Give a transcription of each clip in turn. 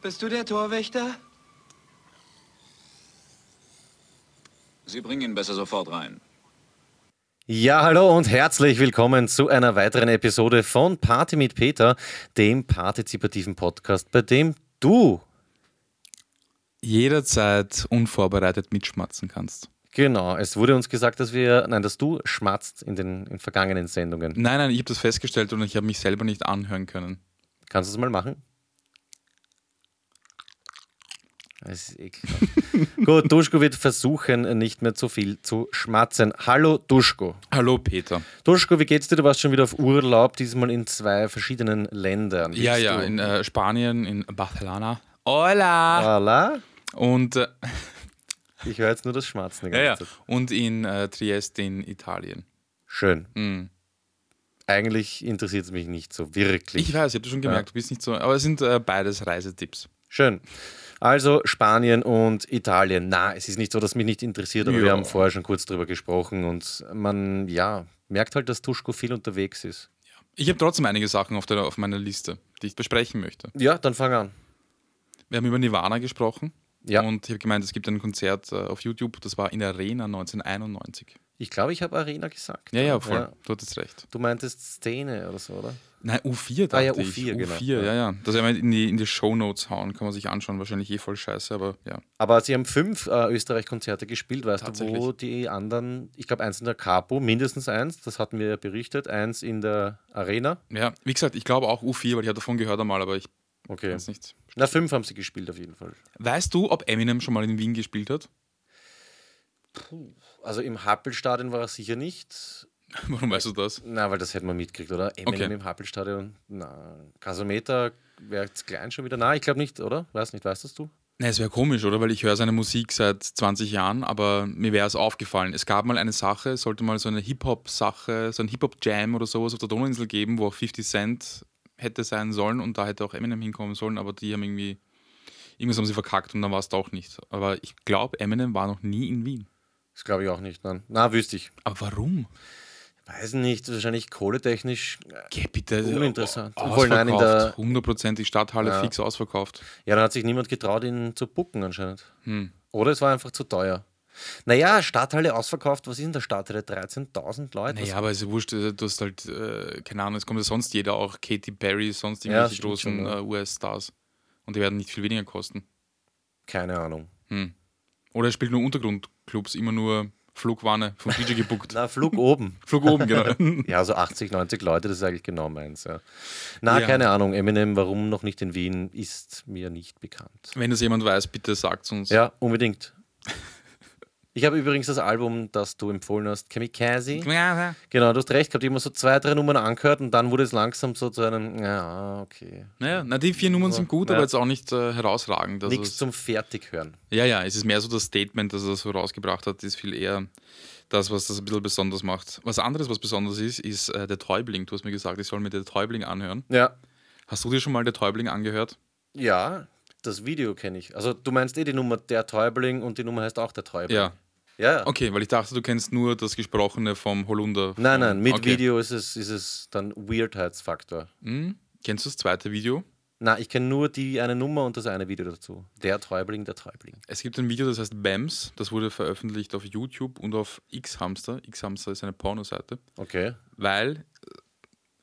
Bist du der Torwächter? Sie bringen ihn besser sofort rein. Ja, hallo und herzlich willkommen zu einer weiteren Episode von Party mit Peter, dem partizipativen Podcast, bei dem du jederzeit unvorbereitet mitschmatzen kannst. Genau, es wurde uns gesagt, dass wir, nein, dass du schmatzt in den in vergangenen Sendungen. Nein, nein, ich habe das festgestellt und ich habe mich selber nicht anhören können. Kannst du es mal machen? Das ist ekelhaft. Gut, Duschko wird versuchen, nicht mehr zu viel zu schmatzen. Hallo Duschko. Hallo Peter. Duschko, wie geht's dir? Du warst schon wieder auf Urlaub, diesmal in zwei verschiedenen Ländern. ja, Willst ja, du- in äh, Spanien, in Barcelona. Hola! Voilà. Und, äh, Ich höre jetzt nur das Schmatzen. ja, ja. Zeit. und in äh, Trieste in Italien. Schön. Mhm. Eigentlich interessiert es mich nicht so wirklich. Ich weiß, ich habe schon gemerkt, du bist nicht so, aber es sind äh, beides Reisetipps. Schön. Also Spanien und Italien. Na, es ist nicht so, dass mich nicht interessiert, aber wir Ja. haben vorher schon kurz drüber gesprochen und man, ja, merkt halt, dass Tuschko viel unterwegs ist. Ich habe trotzdem einige Sachen auf, der, auf meiner Liste, die ich besprechen möchte. Ja, dann fang an. Wir haben über Nirvana gesprochen. Ja. Und ich habe gemeint, es gibt ein Konzert äh, auf YouTube, das war in der Arena 1991. Ich glaube, ich habe Arena gesagt. Ja, ja, voll. Du hattest recht. Du meintest Szene oder so, oder? Nein, U4 dachte Ah, ja, ich. U4, genau. U4, ja, ja. Das werden wir in die, in die Shownotes hauen, kann man sich anschauen. Wahrscheinlich eh voll scheiße, aber ja. Aber sie haben fünf äh, Österreich-Konzerte gespielt, weißt du, wo die anderen, ich glaube eins in der Capo, mindestens eins, das hatten wir ja berichtet, eins in der Arena. Ja, wie gesagt, ich glaube auch U4, weil ich habe davon gehört einmal, aber ich Okay. es nicht. Na, fünf haben sie gespielt auf jeden Fall. Weißt du, ob Eminem schon mal in Wien gespielt hat? Also im Happelstadion war er sicher nicht. Warum weißt du das? Na, weil das hätten wir mitgekriegt, oder? Eminem Okay. im Happelstadion. Na, Gasometer wäre jetzt klein schon wieder. Na, ich glaube nicht, oder? Weiß nicht, weißt das du? Nein, es wäre komisch, oder? Weil ich höre seine Musik seit 20 Jahren, aber mir wäre es aufgefallen. Es gab mal eine Sache, es sollte mal so eine Hip-Hop-Sache, so ein Hip-Hop-Jam oder sowas auf der Donauinsel geben, wo auch 50 Cent hätte sein sollen und da hätte auch Eminem hinkommen sollen, aber die haben irgendwie, irgendwas haben sie verkackt und dann war es doch nicht. Aber ich glaube, Eminem war noch nie in Wien. Das glaube ich auch nicht. Nein. Na, wüsste ich. Aber warum? Weiß nicht, wahrscheinlich kohletechnisch. äh, Geh bitte. Uninteressant. Ausverkauft, Obwohl, nein, in der- hundertprozentig Stadthalle Ja. fix ausverkauft. Ja, dann hat sich niemand getraut, ihn zu bucken anscheinend. Hm. Oder es war einfach zu teuer. Naja, Stadthalle ausverkauft, was ist in der Stadthalle? 13.000 Leute? Naja, aber es ist wurscht, äh, du hast halt, äh, keine Ahnung, es kommt ja sonst jeder, auch Katy Perry, sonst Ja, irgendwelche stimmt großen ja. äh, US-Stars. Und die werden nicht viel weniger kosten. Keine Ahnung. Hm. Oder er spielt nur Untergrundclubs, immer nur Flugwanne vom DJ gebuckt. Na, Flug oben. Flug oben, genau. Ja, so 80, 90 Leute, das ist eigentlich genau meins. Ja. Na, Ja. keine Ahnung. Eminem, warum noch nicht in Wien, ist mir nicht bekannt. Wenn das jemand weiß, bitte sagt es uns. Ja, unbedingt. Ich habe übrigens das Album, das du empfohlen hast, Kamikaze. Ja. Genau, du hast recht gehabt. Ich habe immer so zwei, drei Nummern angehört und dann wurde es langsam so zu einem, ja, okay. Naja, na, die vier Nummern sind gut, Ja. aber jetzt auch nicht äh, herausragend. Also Nichts zum Fertighören. Ja, ja, es ist mehr so das Statement, das er so rausgebracht hat, ist viel eher das, was das ein bisschen besonders macht. Was anderes, was besonders ist, ist äh, der Täubling. Du hast mir gesagt, ich soll mir der Täubling anhören. Ja. Hast du dir schon mal der Täubling angehört? Ja, das Video kenne ich. Also du meinst eh die Nummer Der Täubling und die Nummer heißt auch Der Täubling. Ja. Ja. Okay, weil ich dachte, du kennst nur das Gesprochene vom Holunder. Nein, nein, mit okay. Video ist es, ist es dann Weirdheitsfaktor. Hm? Kennst du das zweite Video? Na, ich kenne nur die eine Nummer und das eine Video dazu. Der Täubling, der Täubling. Es gibt ein Video, das heißt BAMS. Das wurde veröffentlicht auf YouTube und auf X-Hamster. X-Hamster ist eine Pornoseite. Okay. Weil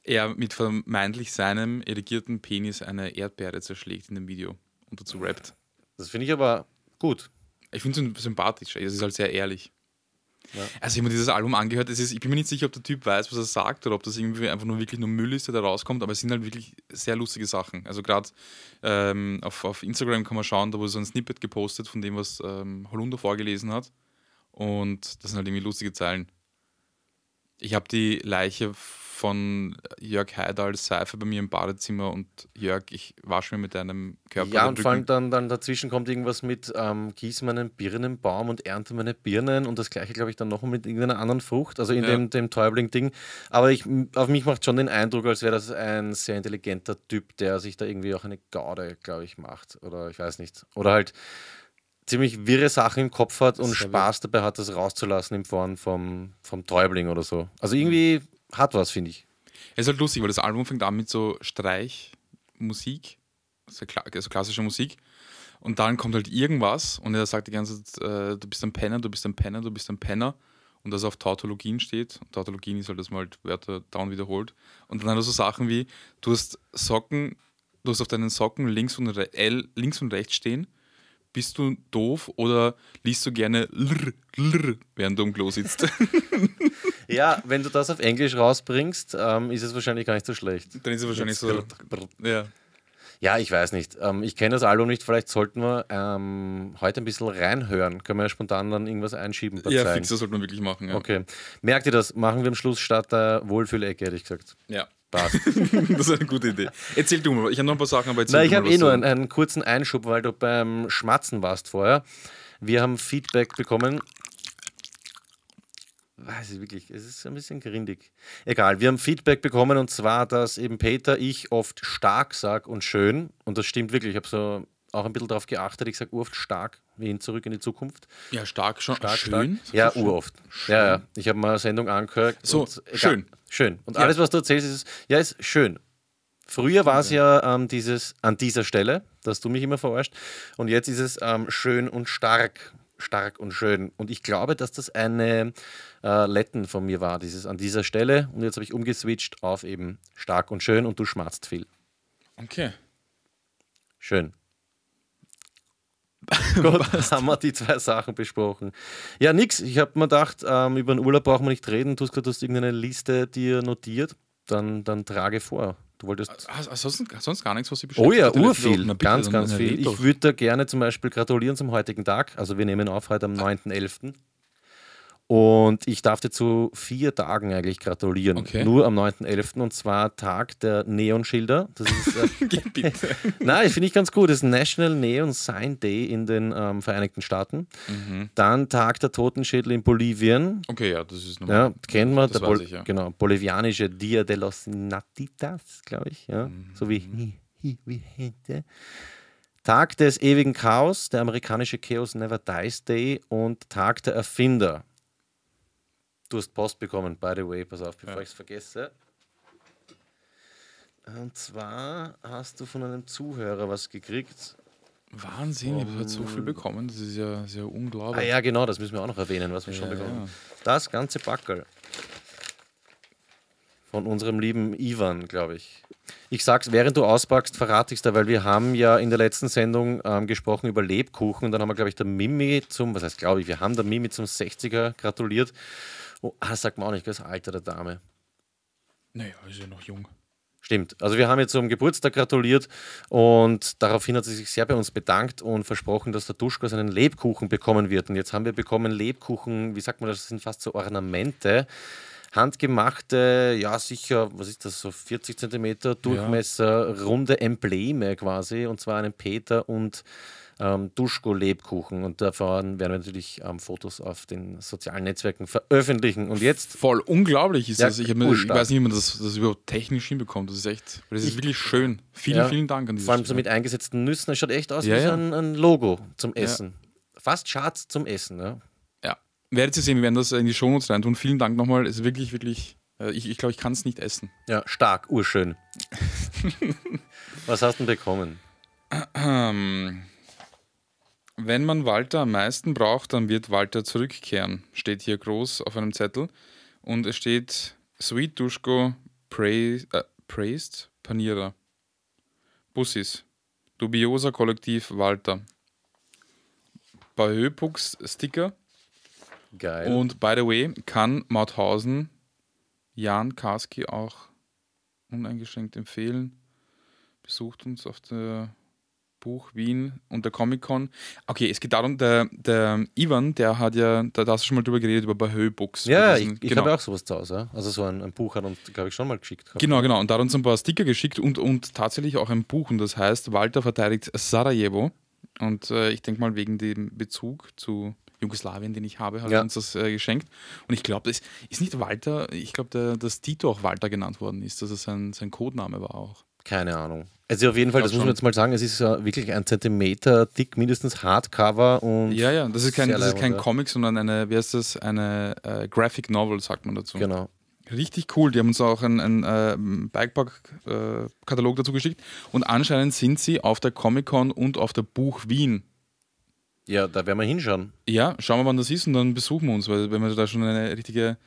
er mit vermeintlich seinem erigierten Penis eine Erdbeere zerschlägt in dem Video und dazu rappt. Das finde ich aber gut. Ich finde es sympathisch. Es ist halt sehr ehrlich. Ja. Also ich habe mir dieses Album angehört. Es ist, ich bin mir nicht sicher, ob der Typ weiß, was er sagt oder ob das irgendwie einfach nur wirklich nur Müll ist, der da rauskommt. Aber es sind halt wirklich sehr lustige Sachen. Also gerade ähm, auf, auf Instagram kann man schauen, da wurde so ein Snippet gepostet von dem, was ähm, Holunder vorgelesen hat. Und das sind halt irgendwie lustige Zeilen. Ich habe die Leiche von Jörg Haider als Seife bei mir im Badezimmer und Jörg, ich wasche mir mit deinem Körper ja, und vor allem dann, dann dazwischen kommt irgendwas mit ähm, gieß meinen Birnenbaum und ernte meine Birnen und das gleiche, glaube ich, dann noch mit irgendeiner anderen Frucht, also in Ja. dem, dem Täubling-Ding. Aber ich, auf mich macht schon den Eindruck, als wäre das ein sehr intelligenter Typ, der sich da irgendwie auch eine Gaude, glaube ich, macht. Oder ich weiß nicht. Oder halt ziemlich wirre Sachen im Kopf hat und Spaß dabei hat, das rauszulassen in Form vom, vom Täubling oder so. Also irgendwie hat was, finde ich. Es ist halt lustig, weil das Album fängt an mit so Streichmusik sehr kla also klassische Musik. Und dann kommt halt irgendwas und er sagt die ganze Zeit, äh, du bist ein Penner, du bist ein Penner, du bist ein Penner. Und das auf Tautologien steht. Und Tautologien ist halt, dass man halt Wörter down wiederholt. Und dann hat er so Sachen wie, du hast Socken, du hast auf deinen Socken links und, L, links und rechts stehen. Bist du doof oder liest du gerne lr, lr, während du im Klo sitzt? Ja, wenn du das auf Englisch rausbringst, ähm, ist es wahrscheinlich gar nicht so schlecht. dann ist er wahrscheinlich so. Ja. Ja, ich weiß nicht. Ähm, ich kenne das Album nicht. Vielleicht sollten wir ähm, heute ein bisschen reinhören. Können wir ja spontan dann irgendwas einschieben. Ja, fix, das sollte man wirklich machen. Ja. Okay. Merkt ihr das? Machen wir am Schluss statt der Wohlfühlecke, hätte ich gesagt. ja. Passt. das ist eine gute Idee. Erzähl du mal. Ich habe noch ein paar Sachen, aber erzähl Nein, ich habe eh nur einen, einen kurzen Einschub, weil du beim Schmatzen warst vorher. Wir haben Feedback bekommen. Weiß ich wirklich, es ist ein bisschen grindig. Egal, wir haben Feedback bekommen und zwar, dass eben Peter, ich oft stark sag und schön. Und das stimmt wirklich. Ich habe so auch ein bisschen darauf geachtet. Ich sage oft stark, wie in Zurück in die Zukunft. Ja, stark schon. Stark, schön. stark. Ja, uroft. Ja, ja. Ich habe mal eine Sendung angehört. So, schön. Schön. Und Ja. alles, was du erzählst, ist, ja, ist schön. Früher war es ja ähm, dieses an dieser Stelle, dass du mich immer verarscht. Und jetzt ist es ähm, schön und stark. Stark und schön. Und ich glaube, dass das eine äh, Letten von mir war, dieses an dieser Stelle. Und jetzt habe ich umgeswitcht auf eben stark und schön und du schmatzt viel. Okay. Schön. Gut, haben wir die zwei Sachen besprochen. Ja, nix. Ich habe mir gedacht, ähm, über den Urlaub brauchen wir nicht reden. Du hast hast irgendeine Liste dir notiert. Dann, dann trage vor. Du wolltest. Hast, hast sonst, gar nichts, was Sie Oh ja, beschäftigt? Urviel. Ganz, ganz viel. Ich würde da gerne zum Beispiel gratulieren zum heutigen Tag. Also wir nehmen auf heute am 9.11. Und ich darf dir zu vier Tagen eigentlich gratulieren. Okay. Nur am 9.11. und zwar Tag der Neonschilder. Das ist äh, bitte. Nein, finde ich ganz gut. Das ist National Neon Sign Day in den ähm, Vereinigten Staaten. Mhm. Dann Tag der Totenschädel in Bolivien. Okay, ja, das ist normal. Ja, kennt man. Das der weiß ich, ja. Genau, bolivianische Dia de los Natitas, glaube ich. Ja? Mhm. So wie, hi- hi- wie hätte. Tag des ewigen Chaos, der amerikanische Chaos Never Dies Day und Tag der Erfinder. Du hast Post bekommen, by the way, pass auf, bevor Ja. ich es vergesse. Und zwar hast du von einem Zuhörer was gekriegt. Wahnsinn, ich habe so viel bekommen. Das ist ja sehr Ah unglaublich. ja, genau, das müssen wir auch noch erwähnen, was wir schon Ja, bekommen ja. haben. Das ganze Backel. Von unserem lieben Ivan, glaube ich. Ich sag's, während du auspackst, verrate ich es da, weil wir haben ja in der letzten Sendung ähm, gesprochen über Lebkuchen und dann haben wir, glaube ich, der Mimi zum, was heißt, glaube ich, wir haben der Mimi zum 60er gratuliert. Oh, ah, sagt man auch nicht, das Alter der Dame. Naja, ist ja noch jung. Stimmt. Also wir haben jetzt zum Geburtstag gratuliert und daraufhin hat sie sich sehr bei uns bedankt und versprochen, dass der Duschko seinen Lebkuchen bekommen wird. Und jetzt haben wir bekommen Lebkuchen, wie sagt man das, das sind fast so Ornamente. Handgemachte, ja sicher, was ist das, so 40 Zentimeter Durchmesser, runde Embleme quasi, und zwar einen Peter und ähm, Duschko-Lebkuchen. Und davon werden wir natürlich ähm, Fotos auf den sozialen Netzwerken veröffentlichen. Und jetzt Voll unglaublich ist Ja, das. Ich, mir, ich weiß nicht, wie man das, das überhaupt technisch hinbekommt. Das ist echt, das ist Ich- wirklich schön. Vielen, Ja, vielen Dank an diese Vor allem so mit eingesetzten Nüssen. Es schaut echt aus Ja, wie so ein, ein Logo zum Essen. Fast Schatz zum Essen. Ja. Ja. Werdet ihr sehen, wir werden das in die Shownotes rein tun. Vielen Dank nochmal. Es ist wirklich, wirklich. äh, Ich, ich glaube, ich kann es nicht essen. ja, stark, urschön. Was hast du denn bekommen? Wenn man Walter am meisten braucht, dann wird Walter zurückkehren. Steht hier groß auf einem Zettel. Und es steht Sweet Duschko Praise, äh, Praised Panierer. Bussis. Dubiosa Kollektiv Walter. Bei Höpux Sticker. Geil. Und by the way, kann Mauthausen Jan Karski auch uneingeschränkt empfehlen. Besucht uns auf der Buch Wien und der Comic-Con. Okay, es geht darum, der, der Ivan, der hat ja, da hast du schon mal drüber geredet, über Bahö Books. ja, Über ich, diesen- ich genau. habe auch sowas zu Hause. Also so ein, ein Buch hat uns, glaube ich, schon mal geschickt. gehabt. Genau, genau. Und da hat uns ein paar Sticker geschickt und, und tatsächlich auch ein Buch. Und das heißt, Walter verteidigt Sarajevo. Und äh, ich denke mal, wegen dem Bezug zu Jugoslawien, den ich habe, hat Ja. er uns das äh, geschenkt. Und ich glaube, das ist nicht Walter, ich glaube, dass Tito auch Walter genannt worden ist, dass es sein, sein Codename war auch. Keine Ahnung. Also auf jeden Fall, das muss man jetzt mal sagen, es ist ja wirklich ein Zentimeter dick, mindestens Hardcover und Ja, ja, das ist kein, das ist kein. Comic, sondern eine, wie heißt das, eine äh, Graphic Novel, sagt man dazu. genau. Richtig cool. Die haben uns auch einen, einen äh, Bikepark-Katalog dazu geschickt. Und anscheinend sind sie auf der Comic-Con und auf der Buch Wien. Ja, da werden wir hinschauen. Ja, schauen wir, wann das ist und dann besuchen wir uns, weil wenn wir da schon eine richtige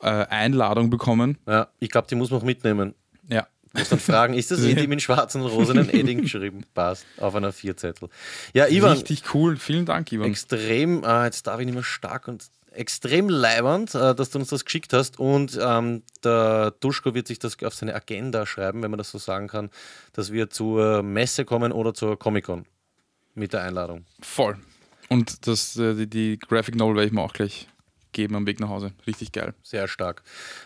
äh, Einladung bekommen. Ja, ich glaube, die muss man auch mitnehmen. Ja. Muss dann fragen, ist das Eddie mit schwarzen und rosanen Edding geschrieben? Passt, auf einer Vierzettel. Ja, Ivan, Richtig cool. Vielen Dank, Ivan. extrem, äh, jetzt darf ich nicht mehr stark und extrem leibernd, äh, dass du uns das geschickt hast und ähm, der Duschko wird sich das auf seine Agenda schreiben, wenn man das so sagen kann, dass wir zur Messe kommen oder zur Comic-Con mit der Einladung. Voll. Und das, äh, die, die Graphic Novel werde ich mir auch gleich geben am Weg nach Hause. Richtig geil. Sehr stark.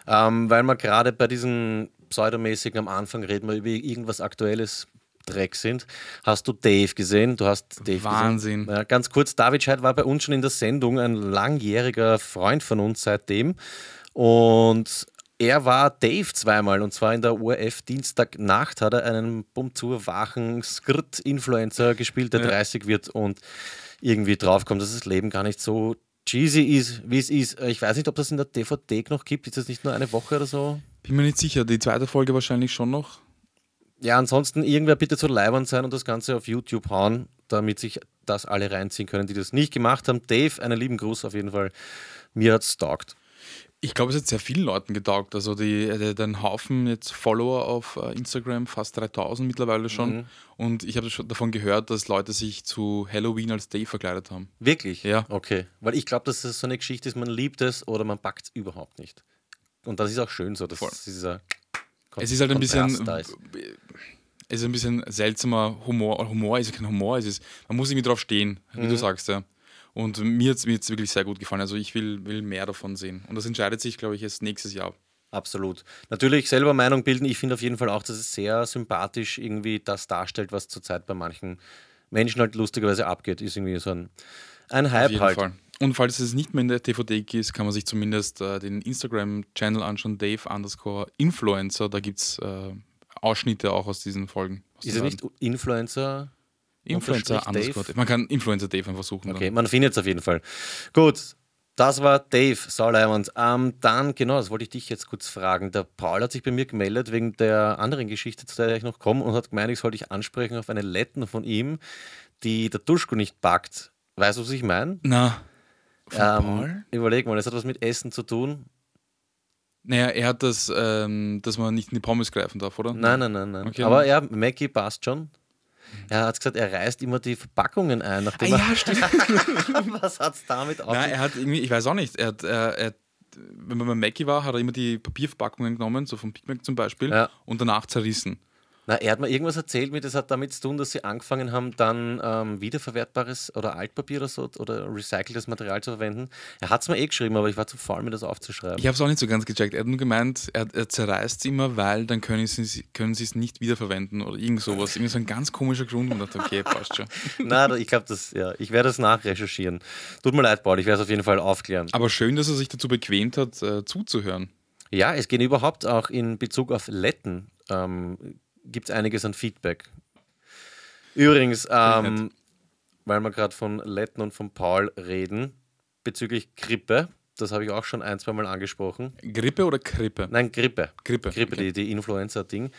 Ähm, weil wir gerade bei diesen pseudomäßigen am Anfang reden wir über irgendwas Aktuelles Dreck sind. Hast du Dave gesehen? Du hast Dave Wahnsinn. Gesehen. Ja, ganz kurz, David Scheid war bei uns schon in der Sendung, ein langjähriger Freund von uns seitdem. Und er war Dave zweimal und zwar in der ORF Dienstagnacht hat er einen bumm zur wachen Skrt-Influencer gespielt, der Ja. 30 wird und irgendwie draufkommt, dass das Leben gar nicht so cheesy ist, wie es ist. Ich weiß nicht, ob das in der DVD noch gibt. Ist das nicht nur eine Woche oder so? Bin mir nicht sicher. Die zweite Folge wahrscheinlich schon noch. Ja, ansonsten irgendwer bitte zu leibern sein und das Ganze auf YouTube hauen, damit sich das alle reinziehen können, die das nicht gemacht haben. Dave, einen lieben Gruß auf jeden Fall. Mir hat's taugt. Ich glaube, es hat sehr vielen Leuten getaugt. Also die, der, der einen Haufen jetzt Follower auf äh, Instagram, fast 3000 mittlerweile schon. Mhm. Und ich habe schon davon gehört, dass Leute sich zu Halloween als Dave verkleidet haben. Wirklich? Ja. Okay. Weil ich glaube, dass es so eine Geschichte ist, man liebt es oder man packt es überhaupt nicht. Und das ist auch schön so, dass Voll. dieser Kon- Es ist halt ein bisschen, Kontrast ist. es ist ein bisschen seltsamer Humor. Humor ist ja kein Humor, es ist, man muss irgendwie drauf stehen, wie Mhm. du sagst, ja. Und mir hat es wirklich sehr gut gefallen. Also ich will, will mehr davon sehen. Und das entscheidet sich, glaube ich, erst nächstes Jahr. Absolut. Natürlich selber Meinung bilden. Ich finde auf jeden Fall auch, dass es sehr sympathisch irgendwie das darstellt, was zurzeit bei manchen Menschen halt lustigerweise abgeht. Ist irgendwie so ein, ein Auf Hype jeden halt. Fall. Und falls es nicht mehr in der DVD ist, kann man sich zumindest äh, den Instagram-Channel anschauen, Dave underscore Influencer. Da gibt es äh, Ausschnitte auch aus diesen Folgen. aus Ist er nicht Influencer? Influencer underscore Dave. Man kann Influencer Dave einfach suchen. Okay, man findet es auf jeden Fall. Gut, das war Dave Sauleiwand. Ähm, dann, genau, das wollte ich dich jetzt kurz fragen. Der Paul hat sich bei mir gemeldet wegen der anderen Geschichte, zu der ich noch komme, und hat gemeint, ich sollte dich ansprechen auf eine Letten von ihm, die der Duschko nicht packt. Weißt du, was ich meine? Na, Ähm, überleg mal, das hat was mit Essen zu tun. Naja, er hat das, ähm, dass man nicht in die Pommes greifen darf, oder? Nein, nein, nein, nein. Okay, Aber ja, Mackie passt schon. Er hat gesagt, er reißt immer die Verpackungen ein, Ah, nachdem ja, stimmt. er. was hat es damit auf? Nein, er hat irgendwie, ich weiß auch nicht, er hat, er, er, wenn man bei Mackie war, hat er immer die Papierverpackungen genommen, so vom Big Mac zum Beispiel, Ja. und danach zerrissen. Na, er hat mir irgendwas erzählt, mit das hat damit zu tun, dass sie angefangen haben, dann ähm, wiederverwertbares oder Altpapier oder so oder recyceltes Material zu verwenden. Er hat es mir eh geschrieben, aber ich war zu faul, mir das aufzuschreiben. Ich habe es auch nicht so ganz gecheckt. Er hat nur gemeint, er, er zerreißt es immer, weil dann können sie können es nicht wiederverwenden oder irgend sowas. Irgendwie so ein ganz komischer Grund. Und dachte, okay, passt schon. Na, ich glaube, das, ja, ich werde das nachrecherchieren. Tut mir leid, Paul, ich werde es auf jeden Fall aufklären. Aber schön, dass er sich dazu bequemt hat, äh, zuzuhören. Ja, es geht überhaupt auch in Bezug auf Letten. Ähm, Gibt es einiges an Feedback. Übrigens, ähm, weil wir gerade von Letten und von Paul reden, bezüglich Grippe, das habe ich auch schon ein, zwei Mal angesprochen. Grippe oder Krippe? Nein, Grippe. Grippe, Grippe, okay. die, die Influenza-Ding.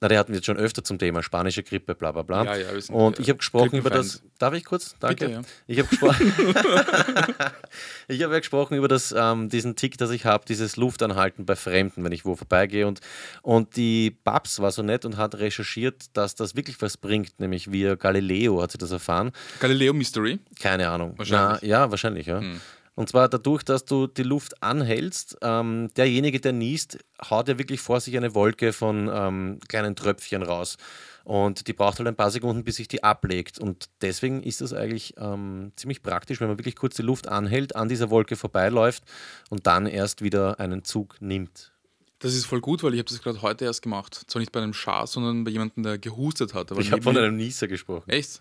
Na, der hatten wir jetzt schon öfter zum Thema spanische Grippe, bla bla bla. Ja, ja, wir sind, und äh, ich habe gesprochen über das. Darf ich kurz? Danke. Bitte, ja. Ich habe gesprochen. ich habe ja gesprochen über das, ähm, diesen Tick, das ich habe, dieses Luftanhalten bei Fremden, wenn ich wo vorbeigehe. Und, und die Babs war so nett und hat recherchiert, dass das wirklich was bringt, nämlich via Galileo hat sie das erfahren. Galileo Mystery. Keine Ahnung. Wahrscheinlich. Na, ja, wahrscheinlich, ja. Hm. Und zwar dadurch, dass du die Luft anhältst, ähm, derjenige, der niest, haut ja wirklich vor sich eine Wolke von ähm, kleinen Tröpfchen raus. Und die braucht halt ein paar Sekunden, bis sich die ablegt. Und deswegen ist das eigentlich ähm, ziemlich praktisch, wenn man wirklich kurz die Luft anhält, an dieser Wolke vorbeiläuft und dann erst wieder einen Zug nimmt. Das ist voll gut, weil ich habe das gerade heute erst gemacht. Zwar nicht bei einem Schaß, sondern bei jemandem, der gehustet hat. Aber Ich habe von einem Nieser gesprochen. Echt?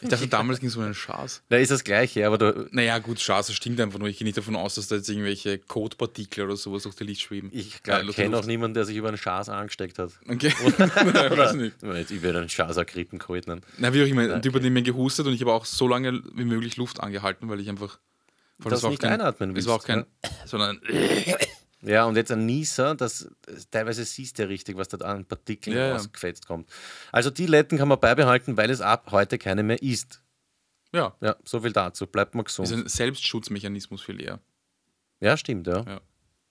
Ich dachte, damals ging es um einen Schaß. Da ist das Gleiche, aber du, Naja, gut, Schaß, das stinkt einfach nur. Ich gehe nicht davon aus, dass da jetzt irgendwelche Kotpartikel oder sowas durch die Luft schweben. ich Äh, kenne auch niemanden, der sich über einen Schaß angesteckt hat. Okay. ich weiß nicht. Ich werde einen Schaß Grippen geholt. nein. Na, wie auch immer, Okay. hat in mir gehustet und ich habe auch so lange wie möglich Luft angehalten, weil ich einfach. Allem, Das auch nicht kein- einatmen Es war auch willst, kein. Sondern. Ja, und jetzt ein Nieser, das teilweise siehst du ja richtig, was da an Partikeln Ja, ja. ausgefetzt kommt. Also die Letten kann man beibehalten, weil es ab heute keine mehr ist. Ja. Ja, so viel dazu. Bleibt mal Ist gesund. ein Selbstschutzmechanismus viel eher. Ja, stimmt, ja. Ja.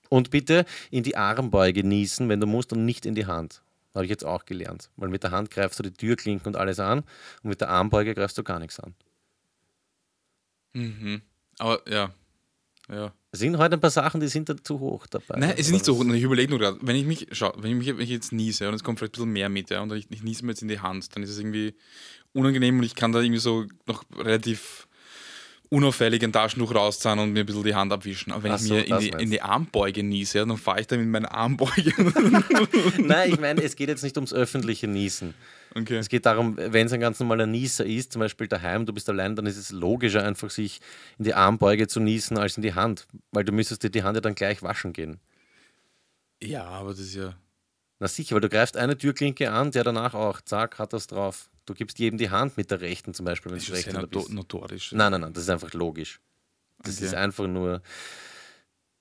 Und bitte in die Armbeuge niesen, wenn du musst, und nicht in die Hand. Habe ich jetzt auch gelernt. Weil mit der Hand greifst du die Türklinken und alles an und mit der Armbeuge greifst du gar nichts an. Mhm. Aber ja. Ja. Es sind heute ein paar Sachen, die sind da zu hoch dabei. Nein, es ist nicht so Aber hoch. Ich überlege nur gerade, wenn ich mich, schau, wenn ich mich wenn ich jetzt niese und es kommt vielleicht ein bisschen mehr mit, ja, und ich, ich niese mir jetzt in die Hand, dann ist es irgendwie unangenehm und ich kann da irgendwie so noch relativ unauffällig ein Taschentuch rauszahlen und mir ein bisschen die Hand abwischen. Aber wenn Ach ich so, mir in die, in die Armbeuge niese, ja, dann fahre ich da mit meiner Armbeuge. Nein, ich meine, es geht jetzt nicht ums öffentliche Niesen. okay. Es geht darum, wenn es ein ganz normaler Nieser ist, zum Beispiel daheim, du bist allein, dann ist es logischer, einfach sich in die Armbeuge zu niesen als in die Hand. Weil du müsstest dir die Hand ja dann gleich waschen gehen. Ja, aber das ist ja. Na sicher, weil du greifst eine Türklinke an, der danach auch, zack, hat das drauf. Du gibst jedem die Hand mit der rechten zum Beispiel, wenn Das du ist ja bist. notorisch. Nein, nein, nein, das ist einfach logisch. Das Okay. ist einfach nur.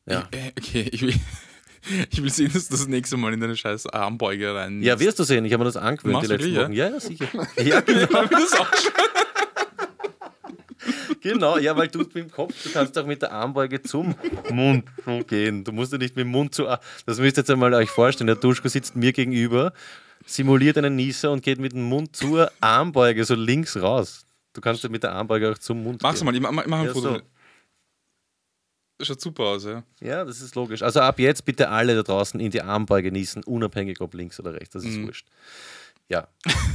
Ja. Äh, okay, ich will, ich will sehen, dass du das nächste Mal in deine scheiß Armbeuge rein. Ja, wirst du sehen, ich habe mir das angewöhnt Machst die letzten Wochen. Ja, ja, sicher. Ja, genau. das auch schon. genau, ja, weil du mit dem Kopf, du kannst auch mit der Armbeuge zum Mund gehen. Du musst ja nicht mit dem Mund zu. Das müsst ihr jetzt einmal euch vorstellen. Der Duschko sitzt mir gegenüber, simuliert einen Nieser und geht mit dem Mund zur Armbeuge, so links raus. Du kannst ja mit der Armbeuge auch zum Mund Mach's gehen. mal, ich mach, mach ein Ja, Foto. so. Das schaut super aus, ja. Ja, das ist logisch. Also ab jetzt bitte alle da draußen in die Armbeuge niesen, unabhängig ob links oder rechts. Das ist Mhm. wurscht. Ja.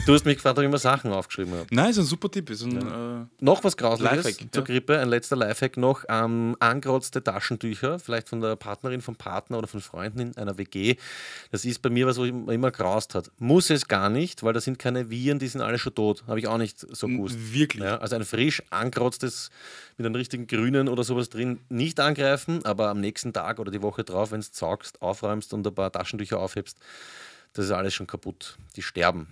Du hast mich gefragt, ob ich immer Sachen aufgeschrieben habe. Nein, ist ein super Tipp. Ist ein, äh, Noch was Grausliches Lifehack, zur ja. Grippe, ein letzter Lifehack noch. Ähm, angerotzte Taschentücher, vielleicht von der Partnerin, vom Partner oder von Freunden in einer WG. Das ist bei mir was, wo ich immer graust hat. Muss es gar nicht, weil da sind keine Viren, die sind alle schon tot. Habe ich auch nicht so gewusst. wirklich. Ja, also ein frisch angerotztes mit einem richtigen Grünen oder sowas drin nicht angreifen, aber am nächsten Tag oder die Woche drauf, wenn du saugst, aufräumst und ein paar Taschentücher aufhebst, das ist alles schon kaputt. Die sterben.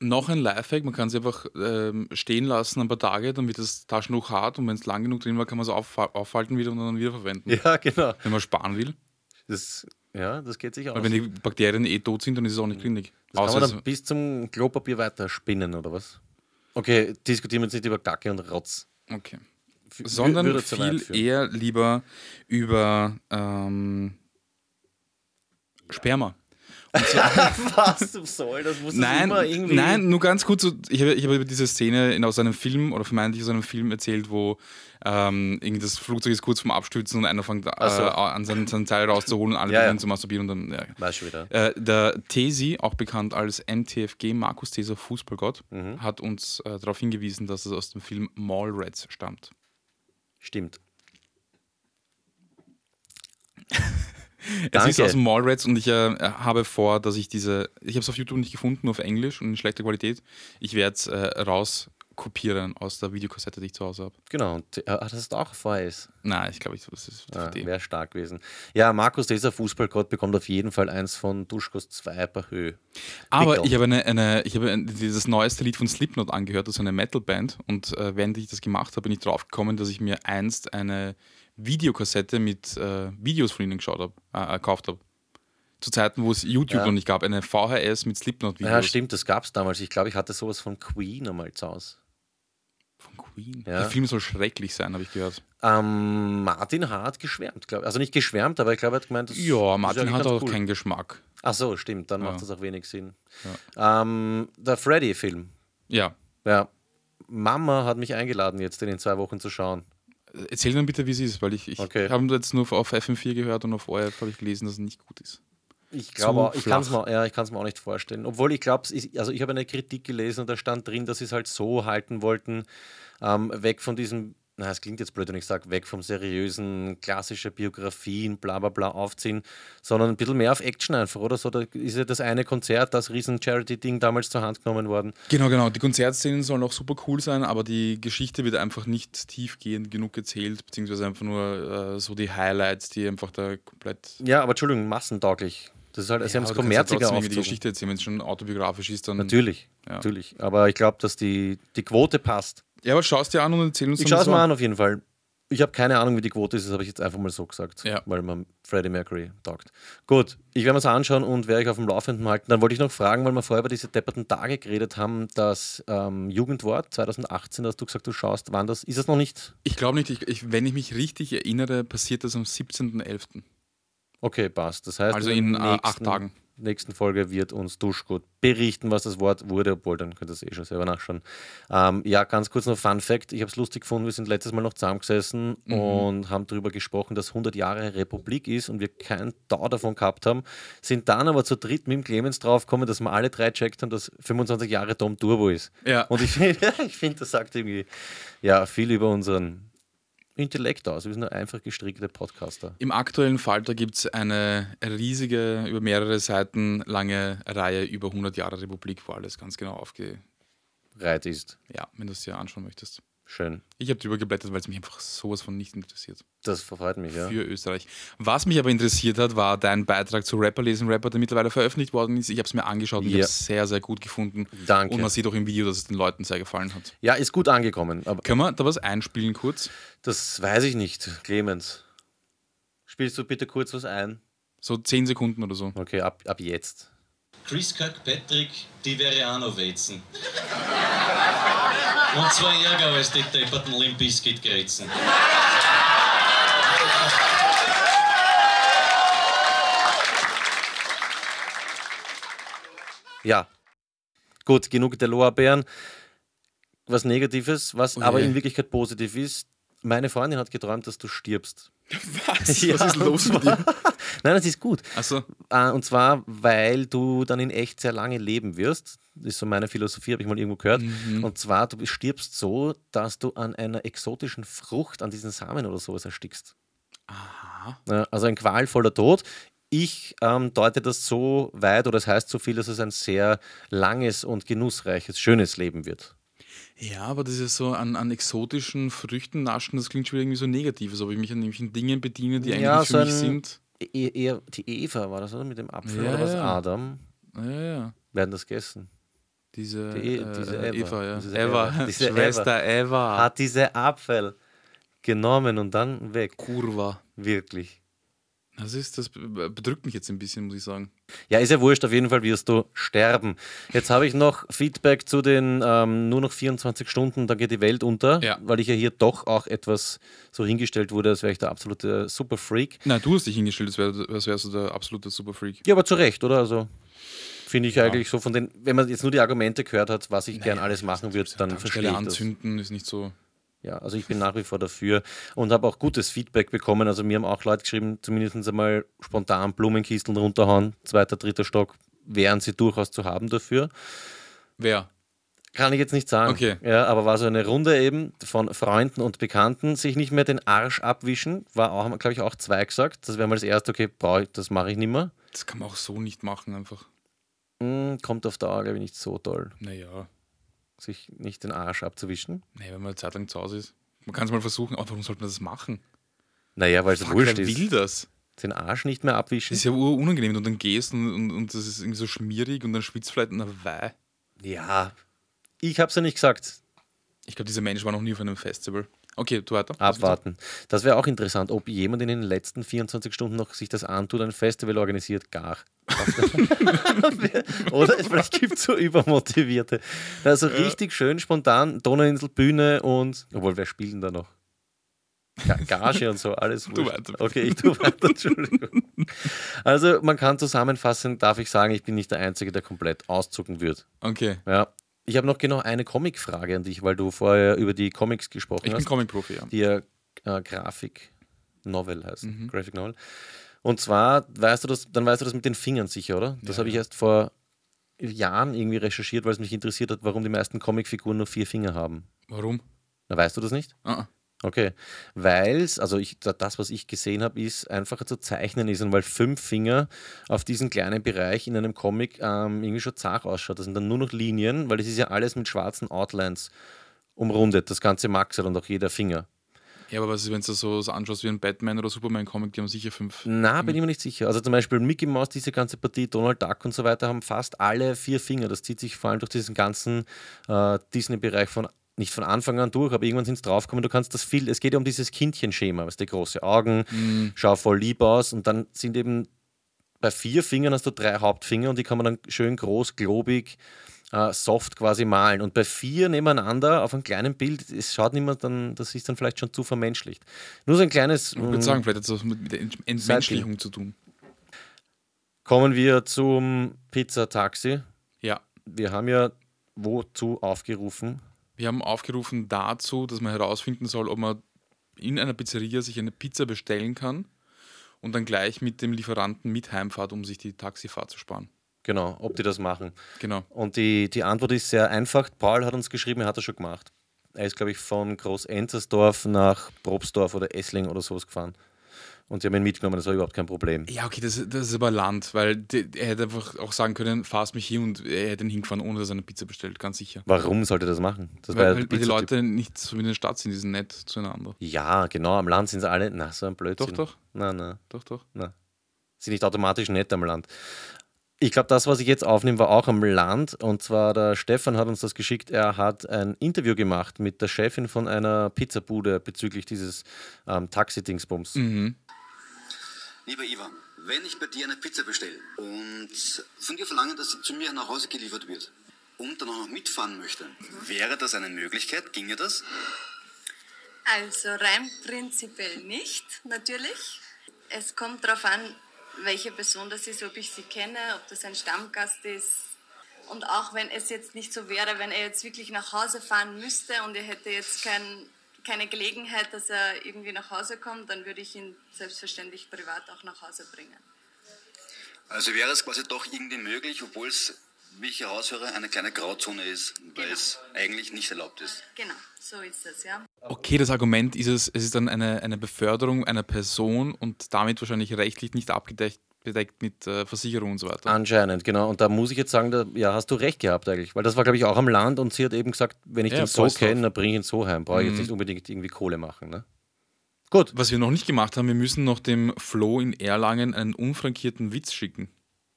Noch ein Lifehack, man kann sie einfach ähm, stehen lassen ein paar Tage, dann wird das Taschentuch hart und wenn es lang genug drin war, kann man es auf, aufhalten wieder und dann wieder verwenden. Ja, genau. Wenn man sparen will. Das, ja, das geht sich aus. Weil wenn die Bakterien eh tot sind, dann ist es auch nicht klinisch. Das kann Außer man es, dann bis zum Klopapier weiter spinnen, oder was? Okay, diskutieren wir jetzt nicht über Kacke und Rotz. okay. Sondern viel eher lieber über ähm, Sperma. Was soll das? Muss das Nein, immer irgendwie. nein, nur ganz kurz. So, ich habe ich habe über diese Szene in, aus einem Film oder vermeintlich aus einem Film erzählt, wo ähm, irgendwie das Flugzeug ist kurz vorm Abstürzen und einer fängt äh, so. an seinen, seinen Teil rauszuholen und alle Ja, ja. zu masturbieren und dann. Ja. Weiß schon wieder. Äh, der Tesi, auch bekannt als MTFG, Markus Teser Fußballgott, Mhm. hat uns äh, darauf hingewiesen, dass es aus dem Film Mallrats stammt. Stimmt. Es Danke. ist aus dem Mallrats und ich äh, habe vor, dass ich diese, ich habe es auf YouTube nicht gefunden, nur auf Englisch und in schlechter Qualität. Ich werde es äh, rauskopieren aus der Videokassette, die ich zu Hause habe. Genau. Und, äh, das ist auch VHS. Nein, ich glaube, das ist Ah, DVD. Wäre stark gewesen. Ja, Markus, dieser Fußballgott bekommt auf jeden Fall eins von Duschkos 2 per Höhe. Aber ich habe, eine, eine, ich habe ein, dieses neueste Lied von Slipknot angehört, das ist eine Metalband. Und äh, während ich das gemacht habe, bin ich drauf gekommen, dass ich mir einst eine Videokassette mit äh, Videos von ihnen geschaut habe, äh, äh, gekauft habe. Zu Zeiten, wo es YouTube Ja. noch nicht gab, eine VHS mit Slipknot-Videos. Ja, stimmt, das gab es damals. Ich glaube, ich hatte sowas von Queen einmal zu Hause. Von Queen. Ja. Der Film soll schrecklich sein, habe ich gehört. Ähm, Martin hat geschwärmt, glaube ich. Also nicht geschwärmt, aber ich glaube, er hat gemeint, das Ja, ist Martin eigentlich hat auch cool. keinen Geschmack. Ach so, stimmt, dann Ja. macht das auch wenig Sinn. Ähm, der Freddy-Film. Ja. Ja. Mama hat mich eingeladen, jetzt in den zwei Wochen zu schauen. Erzähl mir bitte, wie es ist, weil ich, ich Okay. habe jetzt nur auf FM4 gehört und auf ORF habe ich gelesen, dass es nicht gut ist. Ich glaube, ich kann es mir, ja, ich mir auch nicht vorstellen. Obwohl ich glaube, also ich habe eine Kritik gelesen und da stand drin, dass sie es halt so halten wollten, ähm, weg von diesem, na, es klingt jetzt blöd, wenn ich sage, weg vom seriösen, klassische Biografien, bla bla bla aufziehen, sondern ein bisschen mehr auf Action einfach, oder? So, da ist ja das eine Konzert, das riesen Charity-Ding damals zur Hand genommen worden. Genau, genau. Die Konzertszenen sollen auch super cool sein, aber die Geschichte wird einfach nicht tiefgehend genug erzählt, beziehungsweise einfach nur äh, so die Highlights, die einfach da komplett. Ja, aber Entschuldigung, massentauglich. Das ist halt, sie haben es ja kommerziger irgendwie die. Geschichte erzählen, wenn es schon autobiografisch ist, dann. Natürlich, Ja. natürlich. Aber ich glaube, dass die, die Quote passt. Ja, aber schau es dir an und erzähl uns Ich schaue es mal an auf jeden Fall. Ich habe keine Ahnung, wie die Quote ist, das habe ich jetzt einfach mal so gesagt, Ja. weil man Freddie Mercury taugt. Gut, ich werde mir es anschauen und werde euch auf dem Laufenden halten. Dann wollte ich noch fragen, weil wir vorher über diese depperten Tage geredet haben, das ähm, Jugendwort 2018, hast du gesagt, du schaust, wann das, ist das noch nicht? Ich glaube nicht, ich, ich, wenn ich mich richtig erinnere, passiert das am 17.11. Okay, passt. Das heißt, Also in äh, acht Tagen. Nächsten Folge wird uns Duschgut berichten, was das Wort wurde, obwohl dann könnt ihr es eh schon selber nachschauen. Ähm, ja, ganz kurz noch Fun Fact: Ich habe es lustig gefunden, wir sind letztes Mal noch zusammengesessen Mhm. und haben darüber gesprochen, dass 100 Jahre Republik ist und wir keinen Dau davon gehabt haben, sind dann aber zu dritt mit dem Clemens draufgekommen, dass wir alle drei checkt haben, dass 25 Jahre Tom Turbo ist. Ja. Und ich, finde, ich finde, das sagt irgendwie ja, viel über unseren Intellekt aus. Wir sind einfach gestrickte Podcaster. Im aktuellen Falter gibt es eine riesige, über mehrere Seiten lange Reihe über 100 Jahre Republik, wo alles ganz genau aufge... Reit ist. Ja, wenn du es dir anschauen möchtest. Schön. Ich habe drüber geblättert, weil es mich einfach sowas von nicht interessiert. Das verfreut mich, ja. Für Österreich. Was mich aber interessiert hat, war dein Beitrag zu Rapper lesen Rapper, der mittlerweile veröffentlicht worden ist. Ich habe es mir angeschaut und ich Ja. habe es sehr, sehr gut gefunden. Danke. Und man sieht auch im Video, dass es den Leuten sehr gefallen hat. Ja, ist gut angekommen, aber Können wir da was einspielen kurz? das weiß ich nicht, Clemens. Spielst du bitte kurz was ein? So 10 Sekunden oder so. Okay, ab, ab jetzt. Chris Kirkpatrick, die wäre wetzen. Und zwar ärger als die depperten Limp Bizkit grätzen. Ja. Gut, genug der Lorbeeren. Was Negatives, was Oh aber in Wirklichkeit positiv ist. Meine Freundin hat geträumt, dass du stirbst. Was? Ja, was ist los mit dir? Nein, das ist gut. Achso, Äh, Und zwar, weil du dann in echt sehr lange leben wirst. Das ist so meine Philosophie, habe ich mal irgendwo gehört. Mhm. Und zwar, du stirbst so, dass du an einer exotischen Frucht, an diesen Samen oder sowas erstickst. aha. Also ein qualvoller Tod. Ich ähm, deute das so weit oder es heißt so viel, dass es ein sehr langes und genussreiches, schönes Leben wird. Ja, aber das ist so an, an exotischen Früchten naschen, das klingt schon wieder irgendwie so negativ, als ob ich mich an irgendwelchen Dingen bediene, die eigentlich Ja, nicht für so mich ein- sind. E eher die Eva war das, oder? Mit dem Apfel Ja, oder was? ja. Adam Ja, ja. werden das gegessen. Diese, Die- äh, diese Eva. Eva, ja. Diese Eva, Eva. Diese Schwester Eva. Hat diese Apfel genommen und dann weg. Kurva. Wirklich. Das ist, das bedrückt mich jetzt ein bisschen, muss ich sagen. Ja, ist ja wurscht, auf jeden Fall wirst du sterben. Jetzt habe ich noch Feedback zu den ähm, nur noch 24 Stunden, dann geht die Welt unter, Ja. weil ich ja hier doch auch etwas so hingestellt wurde, als wäre ich der absolute Superfreak. Nein, du hast dich hingestellt, als, wär, als wärst du der absolute Superfreak. Ja, aber zu Recht, oder? Also finde ich Ja. eigentlich so von den, wenn man jetzt nur die Argumente gehört hat, was ich gern alles machen würde, dann verstehe ich das. anzünden ist nicht so. Ja, also ich bin nach wie vor dafür und habe auch gutes Feedback bekommen. Also mir haben auch Leute geschrieben, zumindest einmal spontan Blumenkisteln runterhauen, zweiter, dritter Stock, wären sie durchaus zu haben dafür. Wer? Kann ich jetzt nicht sagen. Okay. Ja, aber war so eine Runde eben von Freunden und Bekannten, sich nicht mehr den Arsch abwischen, war auch, glaube ich, auch zwei gesagt. Das wäre mal das erste, okay, brauche ich, das mache ich nicht mehr. Das kann man auch so nicht machen, einfach. Hm, kommt auf Dauer, glaube ich, nicht so toll, Naja, sich nicht den Arsch abzuwischen. nee, wenn man eine Zeit lang zu Hause ist. Man kann es mal versuchen, aber warum sollte man das machen? Naja, weil es wurscht wer ist. will das? Den Arsch nicht mehr abwischen. Das ist ja unangenehm, du dann gehst und, und, und das ist irgendwie so schmierig und dann schwitzt vielleicht na wei. Ja, ich habe es ja nicht gesagt. Ich glaube, dieser Mensch war noch nie auf einem Festival. Okay, du weiter. Abwarten. Das wäre auch interessant, ob jemand in den letzten 24 Stunden noch sich das antut, ein Festival organisiert, gar. Oder es vielleicht gibt so Übermotivierte. Also richtig schön, spontan, Donauinsel, Bühne und. Obwohl, wer spielt denn da noch? Ga- Gage und so, alles wurscht. weiter. Okay, ich tue weiter, Entschuldigung. Also, man kann zusammenfassen, darf ich sagen, ich bin nicht der Einzige, der komplett auszucken wird. Okay. Ja. Ich habe noch genau eine Comic-Frage an dich, weil du vorher über die Comics gesprochen Ich bin hast Comic-Profi, ja. die ja äh, Grafik-Novel heißen. Mhm. Graphic Novel. Und zwar, weißt du das, dann weißt du das mit den Fingern sicher, oder? Das Ja, habe ich erst vor Jahren irgendwie recherchiert, weil es mich interessiert hat, warum die meisten Comicfiguren nur vier Finger haben. Warum? Na, weißt du das nicht? Ah, ah. Okay. Weil es, also ich, da- das, was ich gesehen habe, ist einfacher zu zeichnen ist und weil fünf Finger auf diesen kleinen Bereich in einem Comic ähm, irgendwie schon zart ausschaut. Das sind dann nur noch Linien, weil es ist ja alles mit schwarzen Outlines umrundet, das ganze Maxel und auch jeder Finger. Ja, aber was ist, wenn du so so anschaust wie ein Batman oder Superman-Comic, die haben sicher fünf. Na, bin ich mir nicht sicher. Also zum Beispiel Mickey Mouse, diese ganze Partie, Donald Duck und so weiter haben fast alle vier Finger. Das zieht sich vor allem durch diesen ganzen äh, Disney-Bereich von nicht von Anfang an durch, aber irgendwann sind es draufgekommen, du kannst das viel, es geht ja um dieses Kindchenschema, was die große Augen, Mhm. schau voll lieb aus und dann sind eben bei vier Fingern hast du drei Hauptfinger und die kann man dann schön groß, globig, äh, soft quasi malen. Und bei vier nebeneinander auf einem kleinen Bild, es schaut mehr dann, das ist dann vielleicht schon zu vermenschlicht. Nur so ein kleines. Ich würde mm, sagen, vielleicht hat es was mit der Ent- Entmenschlichung zu tun. Kommen wir zum Pizzataxi. Ja. Wir haben ja wozu aufgerufen? Wir haben aufgerufen dazu, dass man herausfinden soll, ob man in einer Pizzeria sich eine Pizza bestellen kann und dann gleich mit dem Lieferanten mit heimfahrt, um sich die Taxifahrt zu sparen. Genau, ob die das machen. Genau. Und die, die Antwort ist sehr einfach. Paul hat uns geschrieben, er hat das schon gemacht. Er ist, glaube ich, von Groß-Enzersdorf nach Probstdorf oder Essling oder sowas gefahren. Und sie haben ihn mitgenommen, das war überhaupt kein Problem. Ja, okay, das, das ist aber Land, weil die, er hätte einfach auch sagen können, fahrst mich hier und er hätte ihn hingefahren, ohne dass er eine Pizza bestellt, ganz sicher. Warum sollte er das machen? Das Weil, weil, weil die. Leute nicht so wie in der Stadt sind, die sind nett zueinander. Ja, genau, am Land sind sie alle. Na, so ein Blödsinn. Doch, doch. Nein, nein, Doch, doch. nein. Sind nicht automatisch nett am Land. Ich glaube, das, was ich jetzt aufnehme, war auch am Land. Und zwar der Stefan hat uns das geschickt. Er hat ein Interview gemacht mit der Chefin von einer Pizzabude bezüglich dieses ähm, Taxi-Dingsbums. Mhm. Lieber Ivan, wenn ich bei dir eine Pizza bestelle und von dir verlange, dass sie zu mir nach Hause geliefert wird und dann auch noch mitfahren möchte, wäre das eine Möglichkeit? Ginge das? Also rein prinzipiell nicht, natürlich. Es kommt darauf an, welche Person das ist, ob ich sie kenne, ob das ein Stammgast ist. Und auch wenn es jetzt nicht so wäre, wenn er jetzt wirklich nach Hause fahren müsste und er hätte jetzt kein, keine Gelegenheit, dass er irgendwie nach Hause kommt, dann würde ich ihn selbstverständlich privat auch nach Hause bringen. Also wäre es quasi doch irgendwie möglich, obwohl es, wie ich heraushöre, eine kleine Grauzone ist, weil Genau. es eigentlich nicht erlaubt ist. Genau, so ist es, ja. Okay, das Argument ist es, es ist dann eine, eine Beförderung einer Person und damit wahrscheinlich rechtlich nicht abgedeckt bedeckt mit äh, Versicherung und so weiter. Anscheinend, genau. Und da muss ich jetzt sagen, da, ja, hast du recht gehabt eigentlich. Weil das war, glaube ich, auch am Land und sie hat eben gesagt, wenn ich Ja, den so kenne, dann bringe ich ihn so heim. Brauche ich Mhm. jetzt nicht unbedingt irgendwie Kohle machen. Ne? Gut. Was wir noch nicht gemacht haben, wir müssen noch dem Flo in Erlangen einen unfrankierten Witz schicken.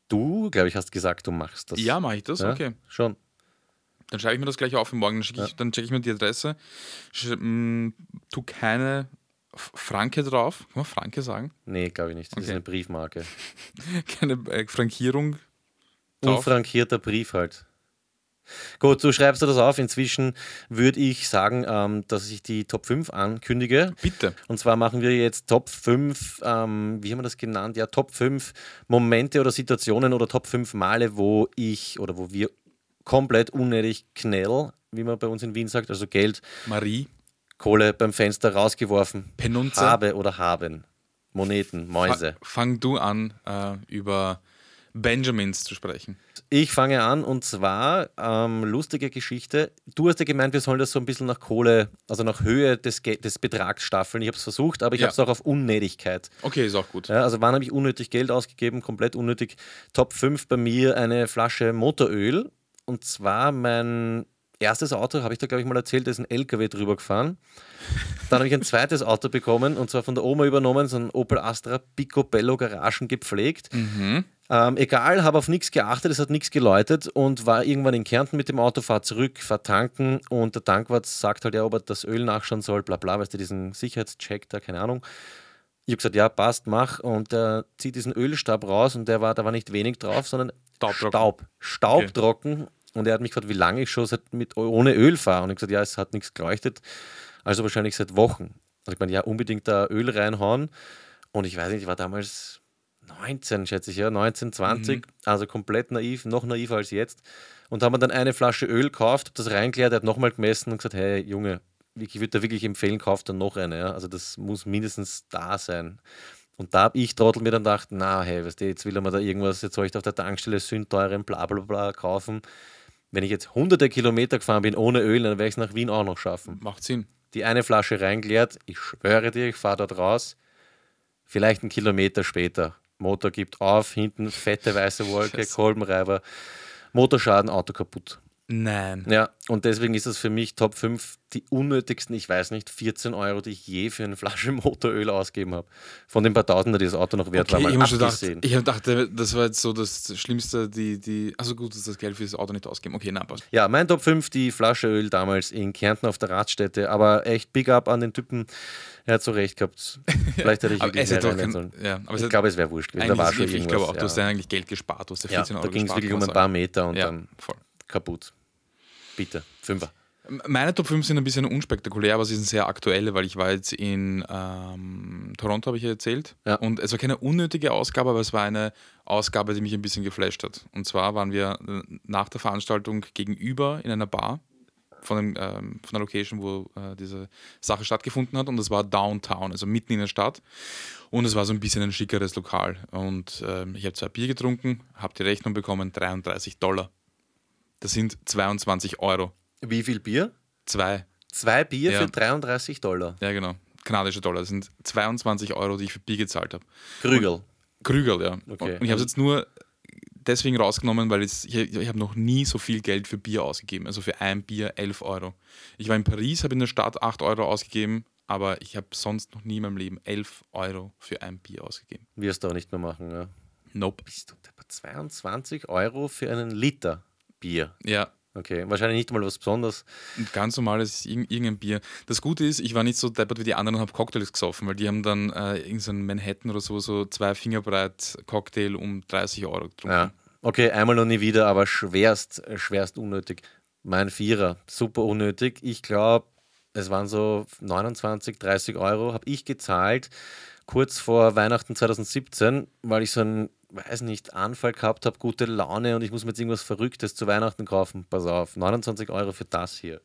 Du, glaube ich, hast gesagt, du machst das. Ja, mache ich das? Ja, Okay. Schon. Dann schreibe ich mir das gleich auf für morgen. Dann, schicke ich, dann checke ich mir die Adresse. Mh, tu keine Franke drauf. Kann man Franke sagen? Nee, glaube ich nicht. Das ist Okay. eine Briefmarke. Keine äh, Frankierung. drauf. Unfrankierter Brief halt. Gut, so schreibst du das auf. Inzwischen würde ich sagen, ähm, dass ich die Top 5 ankündige. Bitte. Und zwar machen wir jetzt Top 5, ähm, wie haben wir das genannt? Ja, Top 5 Momente oder Situationen oder Top 5 Male, wo ich oder wo wir komplett unnötig Knell, wie man bei uns in Wien sagt, also Geld, Marie. Kohle beim Fenster rausgeworfen Penunze. habe oder haben. Moneten, Mäuse. Fa- Fang du an, äh, über Benjamins zu sprechen. Ich fange an und zwar ähm, lustige Geschichte. Du hast ja gemeint, wir sollen das so ein bisschen nach Kohle, also nach Höhe des, Ge des Betrags staffeln. Ich habe es versucht, aber ich Ja. habe es auch auf Unnötigkeit. Okay, ist auch gut. Ja, also wann habe ich unnötig Geld ausgegeben? Komplett unnötig. Top 5 bei mir eine Flasche Motoröl. Und zwar mein erstes Auto, habe ich da glaube ich mal erzählt, ist ein LKW drüber gefahren. Dann habe ich ein zweites Auto bekommen und zwar von der Oma übernommen, so ein Opel Astra Picobello Garagen gepflegt. Ähm, egal, habe auf nichts geachtet, es hat nichts geläutet und war irgendwann in Kärnten mit dem Auto, fahr zurück, fahr tanken und der Tankwart sagt halt ja, ob er das Öl nachschauen soll, bla bla, weißt du, diesen Sicherheitscheck da, keine Ahnung. Ich habe gesagt, ja, passt, mach. Und er zieht diesen Ölstab raus und der war, da war nicht wenig drauf, sondern Staubtrocken. Staub. Staubtrocken. Und er hat mich gefragt, wie lange ich schon seit mit, ohne Öl fahre. Und ich gesagt, ja, es hat nichts geleuchtet. Also wahrscheinlich seit Wochen. Und ich meine, ja, unbedingt da Öl reinhauen. Und ich weiß nicht, ich war damals 19, schätze ich, ja, 19, 20. Also komplett naiv, noch naiver als jetzt. Und haben wir dann eine Flasche Öl gekauft, das reingeleert, er hat nochmal gemessen und gesagt, hey Junge, ich würde dir wirklich empfehlen, kauf dann noch eine. Ja? Also das muss mindestens da sein. Und da habe ich Trottel mir dann gedacht, na hey, weißt du, jetzt will er mir da irgendwas, jetzt soll ich da auf der Tankstelle sündteuren bla bla bla kaufen. Wenn ich jetzt hunderte Kilometer gefahren bin ohne Öl, dann werde ich es nach Wien auch noch schaffen. Macht Sinn. Die eine Flasche reingeleert, ich schwöre dir, ich fahre dort raus, vielleicht einen Kilometer später. Motor gibt auf, hinten fette weiße Wolke. Kolbenreiber, Motorschaden, Auto kaputt. Nein. Ja, und deswegen ist das für mich Top 5 die unnötigsten, ich weiß nicht, 14 Euro, die ich je für eine Flasche Motoröl ausgegeben habe. Von den paar Tausender, die das Auto noch wert Okay, war, ich mal habe gedacht, abgesehen. ich hab dachte, das war jetzt so das Schlimmste, die, die. Also gut, dass das Geld für das Auto nicht ausgeben. Okay, nein, passt. Ja, mein Top 5, die Flasche Öl damals in Kärnten auf der Radstätte, aber echt big up an den Typen. Er hat so recht gehabt. Vielleicht hätte ich wirklich mehr kein, sollen. ja, aber Ich glaube, es wäre wurscht gewesen. Da war schon ich glaube auch, du ja. hast ja eigentlich Geld gespart. Du hast ja ja, 14 da Euro ging es wirklich um ein paar. Meter und Ja, dann voll. Kaputt. Bitte, Fünfer. Meine Top 5 sind ein bisschen unspektakulär, aber sie sind sehr aktuelle, weil ich war jetzt in ähm, Toronto, habe ich ja erzählt. Ja. Und es war keine unnötige Ausgabe, aber es war eine Ausgabe, die mich ein bisschen geflasht hat. Und zwar waren wir äh, nach der Veranstaltung gegenüber in einer Bar von, dem, ähm, von der Location, wo äh, diese Sache stattgefunden hat. Und das war Downtown, also mitten in der Stadt. Und es war so ein bisschen ein schickeres Lokal. Und ähm, ich habe zwei Bier getrunken, habe die Rechnung bekommen, 33 Dollar. Das sind 22 Euro. Wie viel Bier? Zwei. Zwei Bier Ja. für 33 Dollar. Ja, genau. Kanadische Dollar. Das sind 22 Euro, die ich für Bier gezahlt habe. Krügel. Krügel, ja. Okay. Und ich habe es jetzt nur deswegen rausgenommen, weil jetzt, ich, ich habe noch nie so viel Geld für Bier ausgegeben. Also für ein Bier 11 Euro. Ich war in Paris, habe in der Stadt 8 Euro ausgegeben, aber ich habe sonst noch nie in meinem Leben 11 Euro für ein Bier ausgegeben. Wirst du auch nicht mehr machen, ja. Nope. Bist du deppert? 22 Euro für einen Liter Bier. Ja, Okay, wahrscheinlich nicht mal was Besonderes. ein ganz normales irg- irgendein Bier. Das Gute ist, ich war nicht so deppert wie die anderen und habe Cocktails gesoffen, weil die haben dann äh, irgendeinen Manhattan oder so, so zwei Finger breit Cocktail um 30 Euro getrunken. Ja. Okay, einmal noch nie wieder, aber schwerst, schwerst unnötig. Mein Vierer, super unnötig. Ich glaube, es waren so 29, 30 Euro, habe ich gezahlt, kurz vor Weihnachten 2017, weil ich so einen, weiß nicht, Anfall gehabt habe, gute Laune und ich muss mir jetzt irgendwas Verrücktes zu Weihnachten kaufen. Pass auf, 29 Euro für das hier.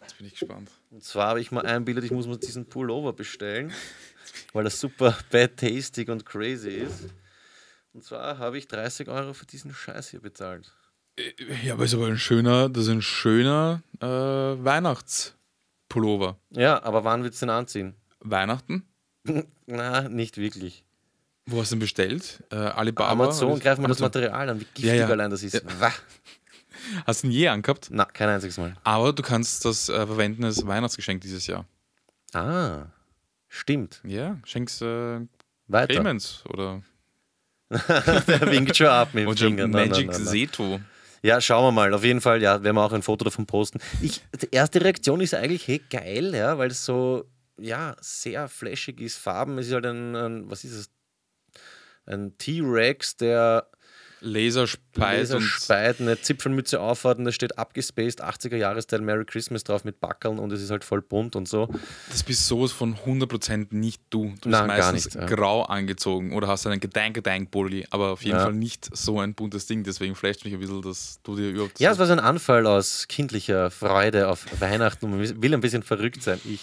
Jetzt bin ich gespannt. Und zwar habe ich mal einbildet, ich muss mir diesen Pullover bestellen, weil das super bad tastig und crazy ist. Und zwar habe ich 30 Euro für diesen Scheiß hier bezahlt. Ja, aber ist aber ein schöner, das ist ein schöner äh, Weihnachtspullover. Ja, aber wann wird es denn anziehen? Weihnachten? Na, nicht wirklich. Wo hast du denn bestellt? Äh, Alibaba? Amazon, greif mal das Amazon. Material an, wie giftig Ja, ja. allein das ist. Wah. Hast du ihn je angehabt? Na, kein einziges Mal. Aber du kannst das äh, verwenden als Weihnachtsgeschenk dieses Jahr. Ah, stimmt. Ja, schenkst äh, Weiter. Payments oder, Der winkt schon ab mit dem Finger. Nein, Magic nein, nein, nein. Seto. Ja, schauen wir mal. Auf jeden Fall, ja, werden wir auch ein Foto davon posten. Ich, die erste Reaktion ist eigentlich, hey, geil, ja, weil es so, ja, sehr flashig ist. Farben, es ist halt ein, ein was ist es? Ein T-Rex, der Laser speit Laser speit, eine Zipfelmütze aufhat und da steht abgespaced 80er Jahresteil Merry Christmas drauf mit Backeln und es ist halt voll bunt und so. das bist sowas von 100% nicht du. Du bist Nein, gar meistens nicht, ja. grau angezogen oder hast einen Gedank-Gedank-Bulli, aber auf jeden Ja. Fall nicht so ein buntes Ding. Deswegen flasht mich ein bisschen, dass du dir überhaupt Ja, es war so ein Anfall aus kindlicher Freude auf Weihnachten und man will ein bisschen verrückt sein. Ich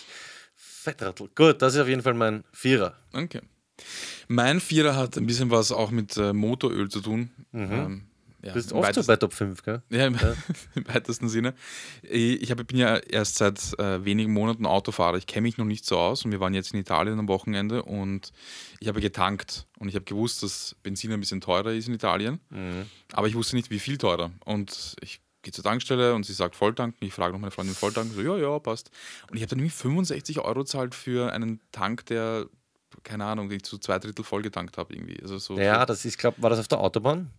Fettrattel. Gut, das ist auf jeden Fall mein Vierer. Okay. Mein Vierer hat ein bisschen was auch mit äh, Motoröl zu tun. Ähm, ja, Du bist oft so bei Top 5, gell? Ja, im, im weitesten Sinne. Ich hab, bin ja erst seit äh, wenigen Monaten Autofahrer. Ich kenne mich noch nicht so aus und wir waren jetzt in Italien am Wochenende und ich habe getankt und ich habe gewusst, dass Benzin ein bisschen teurer ist in Italien, aber ich wusste nicht, wie viel teurer. Und ich gehe zur Tankstelle und sie sagt Volltanken. Ich frage noch meine Freundin Volltanken. So, ja, ja, passt. Und ich habe dann irgendwie 65 Euro zahlt für einen Tank, der, keine Ahnung, den ich zu zwei Drittel voll getankt habe irgendwie. Also so Ja, das ist, glaube war das auf der Autobahn?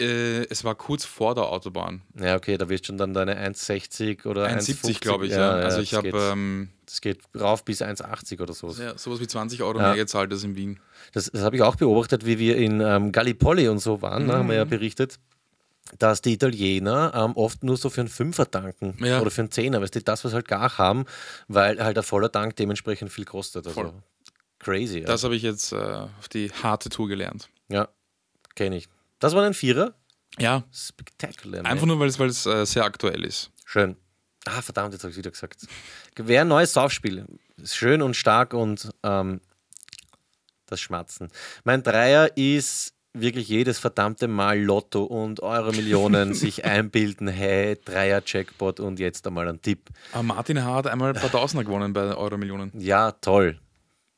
äh, es war kurz vor der Autobahn. Ja, okay, da wirst schon dann deine 1,60 oder 1,70 1,50, glaube ich, ja. Also ich das habe geht- ähm, Das geht rauf bis 1,80 oder so. ja, sowas wie 20 Euro Ja. mehr gezahlt als in Wien. Das, das habe ich auch beobachtet, wie wir in ähm, Gallipoli und so waren, ne, haben wir Mhm. ja berichtet, dass die Italiener ähm, oft nur so für einen Fünfer tanken Ja. oder für einen Zehner, weißt du, das, was halt gar haben, weil halt ein voller Tank dementsprechend viel kostet. Also Voll. Crazy. Ja, Das habe ich jetzt äh, auf die harte Tour gelernt. ja kenne ich. Das war ein Vierer. Ja, Spectacular. einfach nur, weil es, weil es äh, sehr aktuell ist. Schön. Ah, verdammt, jetzt habe ich es wieder gesagt. Wäre ein neues Saufspiel. Schön und stark und ähm, das Schmatzen. Mein Dreier ist wirklich jedes verdammte Mal Lotto und Euro Millionen sich einbilden, hey, Dreier-Jackpot und jetzt einmal ein Tipp. Aber Martin H. hat einmal ein paar Tausender gewonnen bei Euro-Millionen. Ja, toll.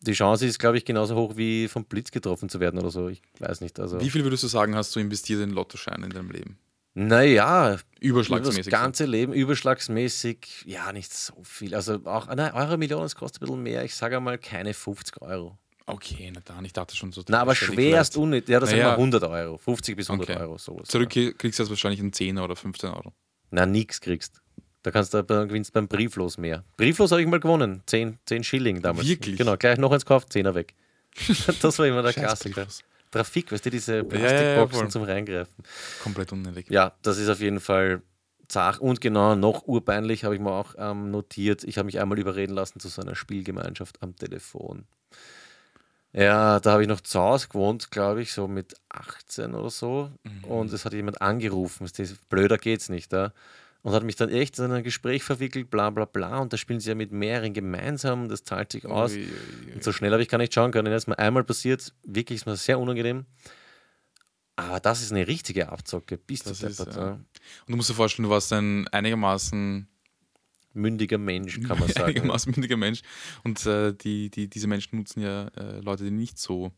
Die Chance ist, glaube ich, genauso hoch wie vom Blitz getroffen zu werden oder so. Ich weiß nicht. Also Wie viel würdest du sagen, hast du investiert in Lottoscheine in deinem Leben? Naja, das Überschlagsmäßig. ganze Leben überschlagsmäßig, ja, nicht so viel. Also auch, nein, Euro Million, das kostet ein bisschen mehr. Ich sage einmal keine 50 Euro. Okay, na dann, ich dachte schon so. Na, aber schwerst unnötig. Ja, das sind Naja. mal 100 Euro. 50 bis 100 Okay. Euro, sowas. Zurück kriegst du jetzt wahrscheinlich einen 10er oder 15 Euro. Na, nix kriegst. Da kannst du, da gewinnst beim Brieflos mehr. Brieflos habe ich mal gewonnen. 10, 10 Schilling damals. Wirklich? Genau, gleich noch eins gekauft, 10er weg. das war immer der Klassiker. Trafik, weißt du, diese ja, ja, Plastikboxen voll. zum Reingreifen. Komplett unnötig. Ja, das ist auf jeden Fall zach. Und genau, noch urpeinlich habe ich mir auch ähm, notiert. Ich habe mich einmal überreden lassen zu so einer Spielgemeinschaft am Telefon. Ja, da habe ich noch zu Hause gewohnt, glaube ich, so mit 18 oder so. Und es hat jemand angerufen. Blöder geht's nicht. Ja? Und hat mich dann echt in ein Gespräch verwickelt, bla bla bla. Und da spielen sie ja mit mehreren gemeinsam, das zahlt sich aus. Ui, ui, ui. Und so schnell habe ich gar nicht schauen können. Das ist mir einmal passiert, wirklich ist mir sehr unangenehm. Aber das ist eine richtige Abzocke. Das ist, deppert, ja. Und du musst dir vorstellen, du warst ein einigermaßen, Mündiger Mensch, kann man sagen. einigermaßen mündiger Mensch. Und äh, die, die, diese Menschen nutzen ja äh, Leute, die nicht so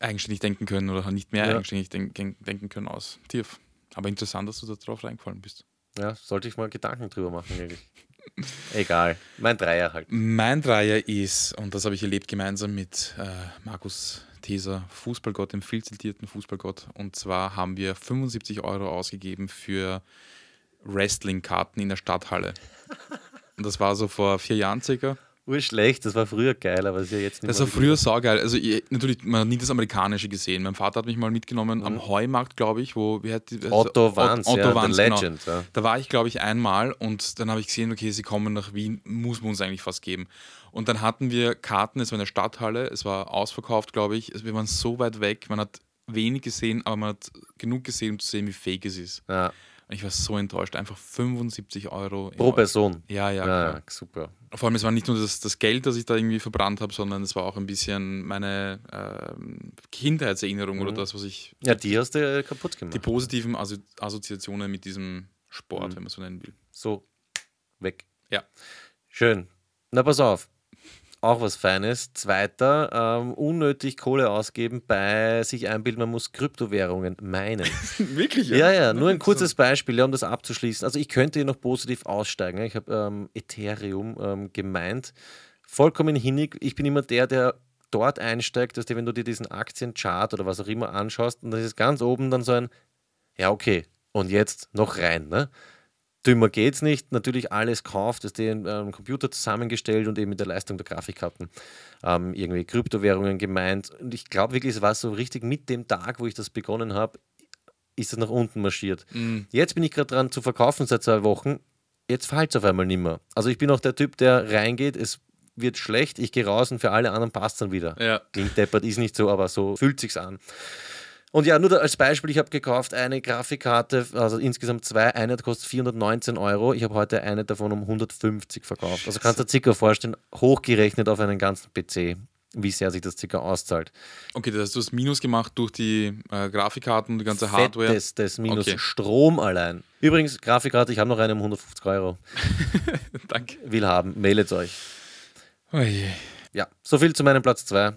eigenständig denken können oder nicht mehr Ja. eigenständig denken, denken können aus. Tief. Aber interessant, dass du da drauf reingefallen bist. Ja, sollte ich mal Gedanken drüber machen eigentlich. Egal. Mein Dreier halt. Mein Dreier ist, und das habe ich erlebt gemeinsam mit äh, Markus Teser, Fußballgott, dem viel zitierten Fußballgott. Und zwar haben wir 75 Euro ausgegeben für Wrestling-Karten in der Stadthalle. Und das war so vor vier Jahren circa. Urschlecht, das war früher geil, aber ist ja jetzt nicht Das war früher saugeil. Also ich, natürlich, man hat nie das Amerikanische gesehen. Mein Vater hat mich mal mitgenommen am Heumarkt, glaube ich, wo wie hat die, Mhm. Otto Ot- Wanz, Otto ja, Wanz, genau. Legend, ja. Da war ich, glaube ich, einmal und dann habe ich gesehen, okay, sie kommen nach Wien, muss man uns eigentlich fast geben. Und dann hatten wir Karten, es war in der Stadthalle, es war ausverkauft, glaube ich. Also wir waren so weit weg, man hat wenig gesehen, aber man hat genug gesehen, um zu sehen, wie fake es ist. Ja, ich war so enttäuscht, einfach 75 Euro. pro Euro. Person. Ja, ja, Ja, klar. super. Vor allem, es war nicht nur das, das Geld, das ich da irgendwie verbrannt habe, sondern es war auch ein bisschen meine ähm, Kindheitserinnerung oder das, was ich. Ja, die hast du äh, kaputt Die gemacht. positiven Assozi Assoziationen mit diesem Sport, Mhm. wenn man so nennen will. So, weg. Ja. Schön. Na, pass auf. Auch was Feines. Zweiter, ähm, unnötig Kohle ausgeben bei sich einbilden, man muss Kryptowährungen meinen. Wirklich? Ja, ja, nur ein kurzes Beispiel, ja, um das abzuschließen. Also ich könnte hier noch positiv aussteigen. ja. Ich habe ähm, Ethereum ähm, gemeint. Vollkommen hinnig. Ich bin immer der, der dort einsteigt, dass dir, wenn du dir diesen Aktienchart oder was auch immer anschaust, und das ist ganz oben dann so ein, ja, okay, und jetzt noch rein. Ne? Dümmer geht's nicht. Natürlich alles kauft, ist den ähm, Computer zusammengestellt und eben mit der Leistung der Grafikkarten ähm, irgendwie Kryptowährungen gemeint. Und ich glaube wirklich, es war so richtig mit dem Tag, wo ich das begonnen habe, ist es nach unten marschiert. Mhm. Jetzt bin ich gerade dran zu verkaufen seit zwei Wochen. Jetzt fällt es auf einmal nicht mehr. Also ich bin auch der Typ, der reingeht, es wird schlecht, ich gehe raus und für alle anderen passt dann wieder. Ja. Klingt deppert, ist nicht so, aber so fühlt sich's an. Und ja, nur als Beispiel, ich habe gekauft eine Grafikkarte, also insgesamt zwei, eine kostet 419 Euro. Ich habe heute eine davon um 150 verkauft. Also kannst du dir circa vorstellen, hochgerechnet auf einen ganzen PC, wie sehr sich das circa auszahlt. Okay, das heißt, du hast Minus gemacht durch die äh, Grafikkarten, die ganze Hardware. Fettestes minus Okay. Strom allein. Übrigens, Grafikkarte, ich habe noch eine um 150 Euro. Danke. Will haben, mailet euch. Oje. Ja, so viel zu meinem Platz 2.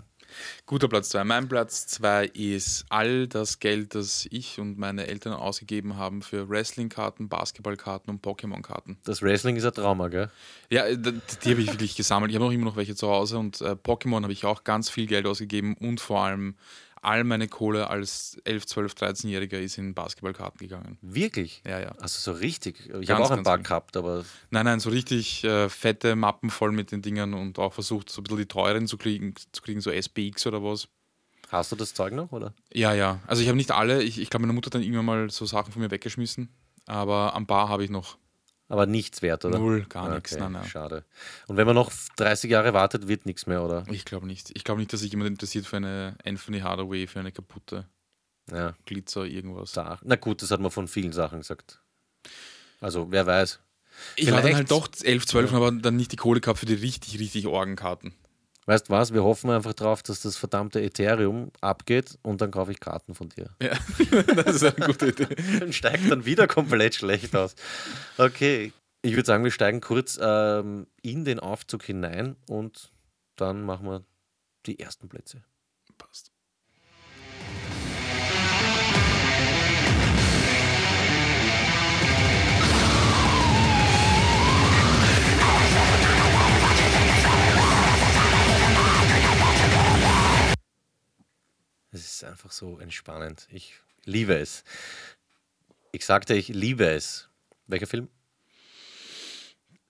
Guter Platz 2. Mein Platz 2 ist all das Geld, das ich und meine Eltern ausgegeben haben für Wrestling-Karten, Basketballkarten und Pokémon-Karten. Das Wrestling ist ein Trauma, gell? Ja, äh, die habe ich wirklich gesammelt. Ich habe auch immer noch welche zu Hause und äh, Pokémon habe ich auch ganz viel Geld ausgegeben und vor allem all meine Kohle als 11, 12, 13-Jähriger ist in Basketballkarten gegangen. Wirklich? Ja, ja. Also so richtig. Ich habe auch ein paar gehabt, aber Nein, nein, so richtig äh, fette Mappen voll mit den Dingern und auch versucht, so ein bisschen die teuren zu kriegen, zu kriegen so SPX oder was. hast du das Zeug noch, oder? Ja, ja. Also ich habe nicht alle. Ich, ich glaube, meine Mutter hat dann irgendwann mal so Sachen von mir weggeschmissen. Aber ein paar habe ich noch. Aber nichts wert, oder? Null, gar nichts. Okay, Nein, nein. Schade. Und wenn man noch 30 Jahre wartet, wird nichts mehr, oder? Ich glaube nicht. Ich glaube nicht, dass sich jemand interessiert für eine Anthony Hardaway, für eine kaputte Ja, Glitzer, irgendwas. Sa- Na gut, das hat man von vielen Sachen gesagt. Also, wer weiß. Ich war dann Vielleicht- halt doch 11, 12 und habe dann nicht die Kohle gehabt für die richtig, richtig Orgenkarten. Weißt was? Wir hoffen einfach drauf, dass das verdammte Ethereum abgeht und dann kaufe ich Karten von dir. Ja, das ist eine gute Idee. Dann steigt dann wieder komplett schlecht aus. Okay. Ich würde sagen, wir steigen kurz ähm, in den Aufzug hinein und dann machen wir die ersten Plätze. Ist einfach so entspannend. Ich liebe es. Ich sagte, ich liebe es. Welcher Film?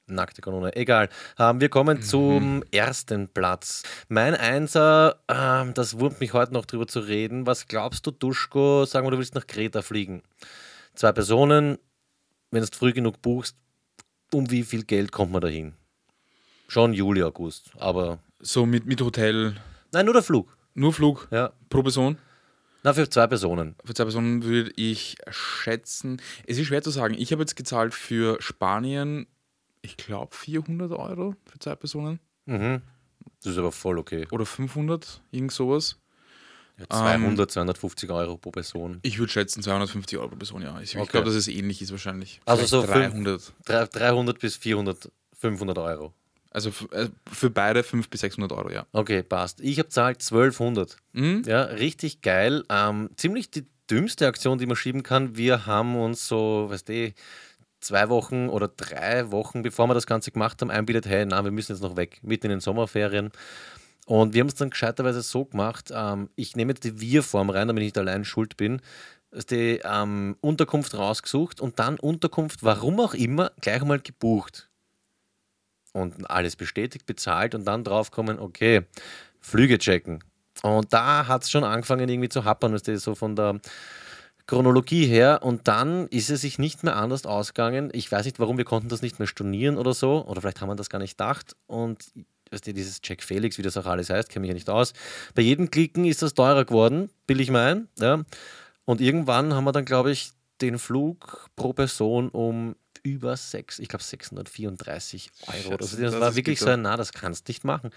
Nackte Kanone. Egal. Ähm, wir kommen zum ersten Platz. Mein Einser, ähm, das wurmt mich heute noch drüber zu reden. Was glaubst du, Duschko? Sagen wir, du willst nach Kreta fliegen. Zwei Personen, wenn du es früh genug buchst, um wie viel Geld kommt man dahin? Schon Juli, August. Aber So mit, mit Hotel, nein, nur der Flug. Nur Flug Ja. pro Person. Na, für zwei Personen. Für zwei Personen würde ich schätzen, es ist schwer zu sagen. Ich habe jetzt gezahlt für Spanien, ich glaube 400 Euro für zwei Personen Mhm. Das ist aber voll okay. oder 500, irgend sowas. Ja, 200, 250 Euro pro Person. Ich würde schätzen 250 Euro pro Person, ja. Ich, ich Okay. glaube, dass es ähnlich ist wahrscheinlich. Also so Vielleicht fünf- 300. Drei- 300 bis 400, 500 Euro. Also äh, für beide 500 bis 600 Euro, ja. Okay, passt. Ich habe zahlt 1200. Mhm. Ja, richtig geil. Ähm, ziemlich die dümmste Aktion, die man schieben kann. Wir haben uns so, weißt du, zwei Wochen oder drei Wochen, bevor wir das Ganze gemacht haben, einbildet, hey, na, wir müssen jetzt noch weg, mitten in den Sommerferien. Und wir haben es dann gescheiterweise so gemacht, ähm, ich nehme jetzt die Wir-Form rein, damit ich nicht allein schuld bin, die ähm, Unterkunft rausgesucht und dann Unterkunft, warum auch immer, gleich mal gebucht. Und alles bestätigt, bezahlt und dann draufkommen, okay, Flüge checken. Und da hat es schon angefangen irgendwie zu happern, weißt du, so von der Chronologie her. Und dann ist es sich nicht mehr anders ausgegangen. Ich weiß nicht, warum wir konnten das nicht mehr stornieren oder so. Oder vielleicht haben wir das gar nicht gedacht. Und weißt du, dieses Check Felix, wie das auch alles heißt, kenne mich ja nicht aus. Bei jedem Klicken ist das teurer geworden, bilde ich mein. Ja. Und irgendwann haben wir dann, glaube ich, den Flug pro Person um über sechs, ich glaube 634 Euro. Also das, das war wirklich so ein, na, das kannst du nicht machen.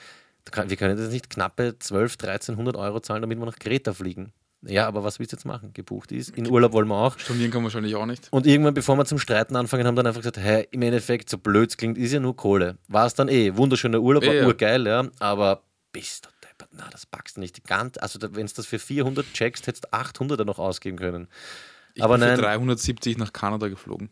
Wir können jetzt nicht knappe 12, 1300 Euro zahlen, damit wir nach Kreta fliegen. Ja, aber was willst du jetzt machen? Gebucht ist. In Urlaub wollen wir auch. Stornieren kann man wahrscheinlich auch nicht. Und irgendwann, bevor wir zum Streiten anfangen, haben dann einfach gesagt, hey, im Endeffekt, so blöd es klingt, ist ja nur Kohle. War es dann eh. Wunderschöner Urlaub, war Ja, ja. urgeil, ja. Aber bist du deppert, na, das packst du nicht. Ganz, also wenn du das für 400 checkst, hättest du 800 noch ausgeben können. Ich Aber bin nein. für 370 nach Kanada geflogen.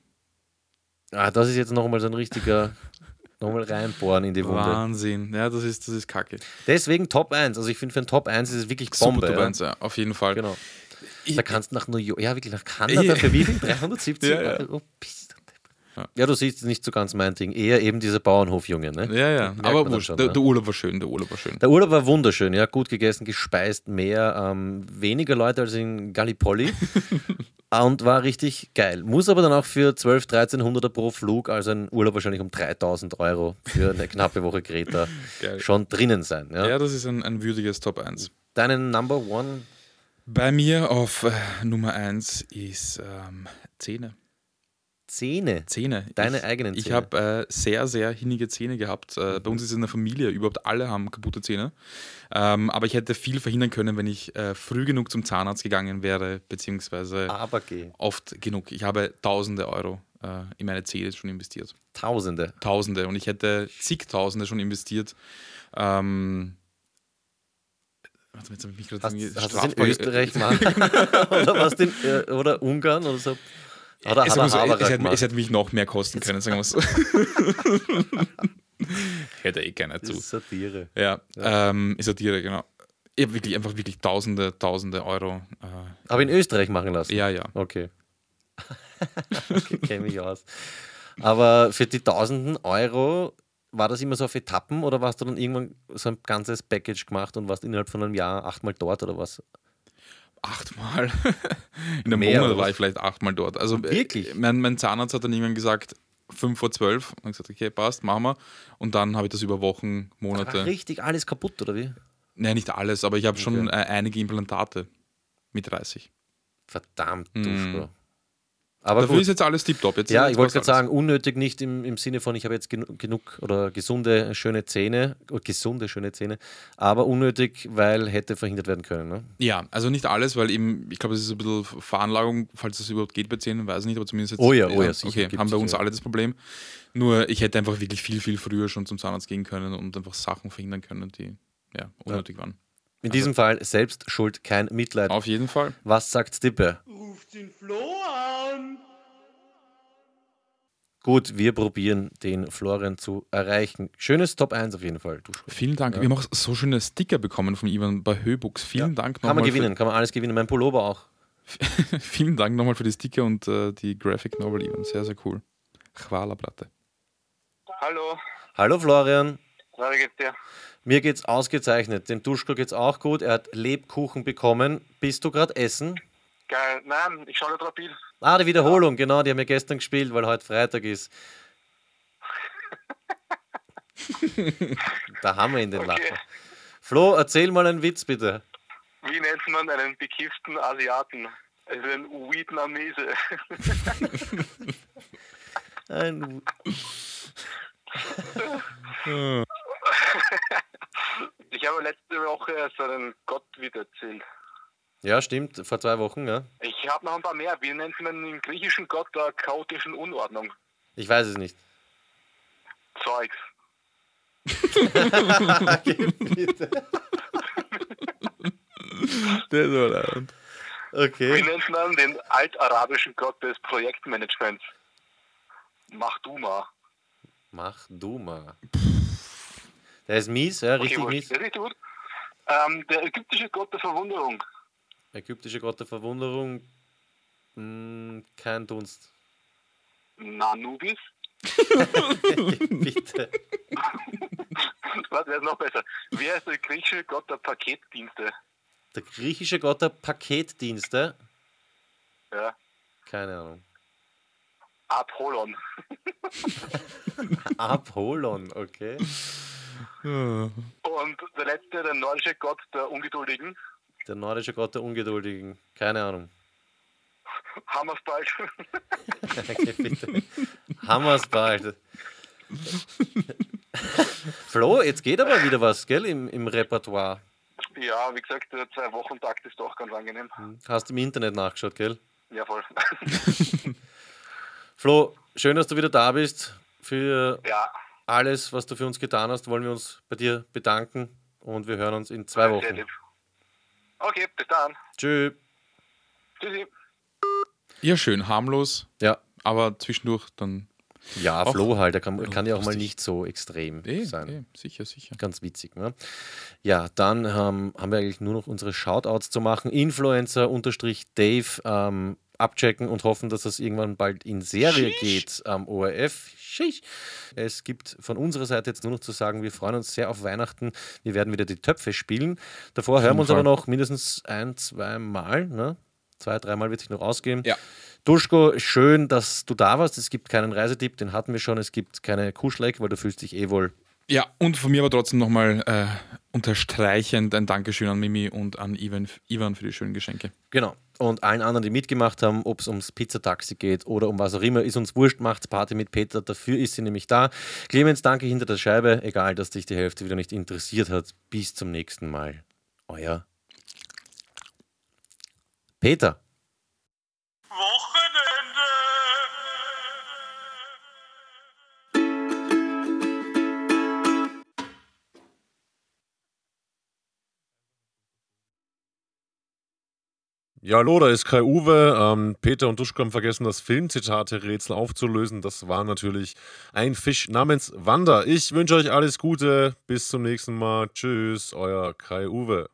Ah, das ist jetzt nochmal so ein richtiger, nochmal reinbohren in die Wunde. Wahnsinn. Ja, das ist, das ist kacke. Deswegen Top 1. Also ich finde, für ein Top 1 ist es wirklich Bombe. Super Top ja. 1, ja, auf jeden Fall. Genau. Ich- Da kannst du nach New York, ja wirklich nach Kanada, für wie viel? 370 Ja, ja. Euro? Ja, du siehst nicht so ganz mein Ding. Eher eben diese Bauernhofjunge. Ne? Ja, ja. Aber wurscht. schon, der, ne? der Urlaub war schön, der Urlaub war schön. Der Urlaub war wunderschön, ja, gut gegessen, gespeist, mehr, ähm, weniger Leute als in Gallipoli und war richtig geil. Muss aber dann auch für 12, 1300 pro Flug, also ein Urlaub wahrscheinlich um 3000 Euro für eine knappe Woche Kreta Geil. schon drinnen sein. Ja? Ja, das ist ein, ein würdiges Top 1. Deinen Number One Bei mir auf äh, Nummer 1 ist ähm, Zähne. Zähne. Zähne. Deine ich, eigenen Ich Zähne. habe äh, sehr, sehr hinnige Zähne gehabt. Äh, bei uns ist es in der Familie, überhaupt alle haben kaputte Zähne. Ähm, aber ich hätte viel verhindern können, wenn ich äh, früh genug zum Zahnarzt gegangen wäre, beziehungsweise oft genug. Ich habe tausende Euro äh, in meine Zähne schon investiert. Tausende. Tausende. Und ich hätte zigtausende schon investiert. Ähm, warte, jetzt habe ich mich gerade Hast, hast in Österreich gemacht? oder was in, äh, oder Ungarn oder so? Es, hat er hat so, Haberer es, hätte, es hätte mich noch mehr kosten können, sagen wir es so. hätte eh keiner zu. ist Satire. Ja, ähm, ist Satire, genau. Ich habe wirklich einfach wirklich tausende, tausende Euro. Äh, Aber in Österreich machen lassen? ja, ja. Okay. okay Kenne mich aus. Aber für die tausenden Euro war das immer so auf Etappen oder warst du dann irgendwann so ein ganzes Package gemacht und warst innerhalb von einem Jahr achtmal dort oder was? Achtmal. In einem Mehr, Monat oder war ich vielleicht achtmal dort. Also, äh, Wirklich? Mein, mein Zahnarzt hat dann irgendwann gesagt, 5 vor 12. Und ich gesagt, okay, passt, machen wir. Und dann habe ich das über Wochen, Ach, Monate. richtig, alles kaputt oder wie? Nein, nicht alles, aber ich habe schon äh, Okay. einige Implantate mit 30. Verdammt, Mhm. Aber Dafür gut. ist jetzt alles tiptop. Jetzt Ja, ich wollte gerade sagen, unnötig nicht im, im Sinne von, ich habe jetzt genu genug oder gesunde, schöne Zähne, gesunde, schöne Zähne, aber unnötig, weil hätte verhindert werden können. Ne? Ja, also nicht alles, weil eben, ich glaube, es ist ein bisschen Veranlagung, falls das überhaupt geht bei Zähnen, weiß ich nicht, aber zumindest jetzt. Oh ja, oh ja, sicher Okay, haben bei uns alle das Problem. Nur ich hätte einfach wirklich viel, viel früher schon zum Zahnarzt gehen können und einfach Sachen verhindern können, die ja, unnötig waren. In diesem Fall selbst schuld, kein Mitleid. Auf jeden Fall. Was sagt Stippe? Gut, wir probieren den Florian zu erreichen. Schönes Top 1 auf jeden Fall. Duschko. Vielen Dank. Wir haben auch so schöne Sticker bekommen von Ivan bei Höbux. Vielen Dank Kann man nochmal gewinnen, kann man alles gewinnen. Mein Pullover auch. Vielen Dank nochmal für die Sticker und äh, die Graphic Novel, Ivan. Sehr, sehr cool. Chwala-Platte. Hallo, Hallo Florian. Na, wie geht's dir? Mir geht's ausgezeichnet. Dem Duschko geht's auch gut. Er hat Lebkuchen bekommen. Bist du gerade essen? Geil, nein, ich schaue Rapid. Ah, die Wiederholung, genau, die haben wir gestern gespielt, weil heute Freitag ist. da haben wir ihn den Okay. Lacher. Flo, erzähl mal einen Witz bitte. Wie nennt man einen bekifften Asiaten? Also ein Vietnamese. Ein, Ich habe letzte Woche so einen Gott wieder erzählt. ja, stimmt, vor zwei Wochen, ja. Ich habe noch ein paar mehr. Wie nennt man im griechischen Gott der chaotischen Unordnung? Ich weiß es nicht. Zeugs. bitte. Der ist aber leid. Wie Okay. nennt man den altarabischen Gott des Projektmanagements? Mahduma. Mach du mal. Der ist mies, ja, richtig wurscht. mies. Richtig gut. Ähm, der ägyptische Gott der Verwunderung. Ägyptische Gott der Verwunderung. Hm, kein Dunst. Nanubis. bitte. Was wäre noch besser? Wer ist der griechische Gott der Paketdienste? Der griechische Gott der Paketdienste. Ja. Keine Ahnung. Apollon. Apollon, okay. Und der letzte, der nordische Gott der Ungeduldigen. Der nordische Gott der Ungeduldigen. Keine Ahnung. Hammersbald. Okay, bitte. Hammers bald. Flo, jetzt geht aber wieder was, gell, im, im Repertoire. ja, wie gesagt, der Zwei-Wochen-Takt ist doch ganz angenehm. Hast im Internet nachgeschaut, gell? Ja, voll. Flo, schön, dass du wieder da bist. Für ja, alles, was du für uns getan hast, wollen wir uns bei dir bedanken und wir hören uns in zwei Wochen. Okay, bis dann. Tschüss. Tschüssi. Ja, schön, harmlos, Ja. aber zwischendurch dann. Ja, Auch Flo halt, der kann, kann ja auch mal nicht so extrem Eh, sein. eh, sicher, sicher. Ganz witzig. Ne? Ja, dann ähm, haben wir eigentlich nur noch unsere Shoutouts zu machen. Influencer-Dave ähm, abchecken und hoffen, dass das irgendwann bald in Serie geht am ORF. Schisch. Es gibt von unserer Seite jetzt nur noch zu sagen, wir freuen uns sehr auf Weihnachten. Wir werden wieder die Töpfe spielen. Davor hören wir uns Fall. aber noch mindestens ein, zwei Mal. Ne? Zwei, dreimal wird sich noch ausgehen. Ja. Duschko, schön, dass du da warst. Es gibt keinen Reisetipp, den hatten wir schon. Es gibt keine Kuschleck, weil du fühlst dich eh wohl Ja, und von mir aber trotzdem nochmal äh, unterstreichend ein Dankeschön an Mimi und an Ivan, Ivan für die schönen Geschenke. Genau. Und allen anderen, die mitgemacht haben, ob es ums Pizzataxi geht oder um was auch immer, ist uns wurscht, macht's Party mit Peter. Dafür ist sie nämlich da. Clemens, danke hinter der Scheibe. Egal, dass dich die Hälfte wieder nicht interessiert hat. Bis zum nächsten Mal. Euer Peter. Ja, hallo, da ist Kai Uwe. Ähm, Peter und Duschko haben vergessen, das Filmzitate-Rätsel aufzulösen. Das war natürlich ein Fisch namens Wanda. Ich wünsche euch alles Gute. Bis zum nächsten Mal. Tschüss, euer Kai Uwe.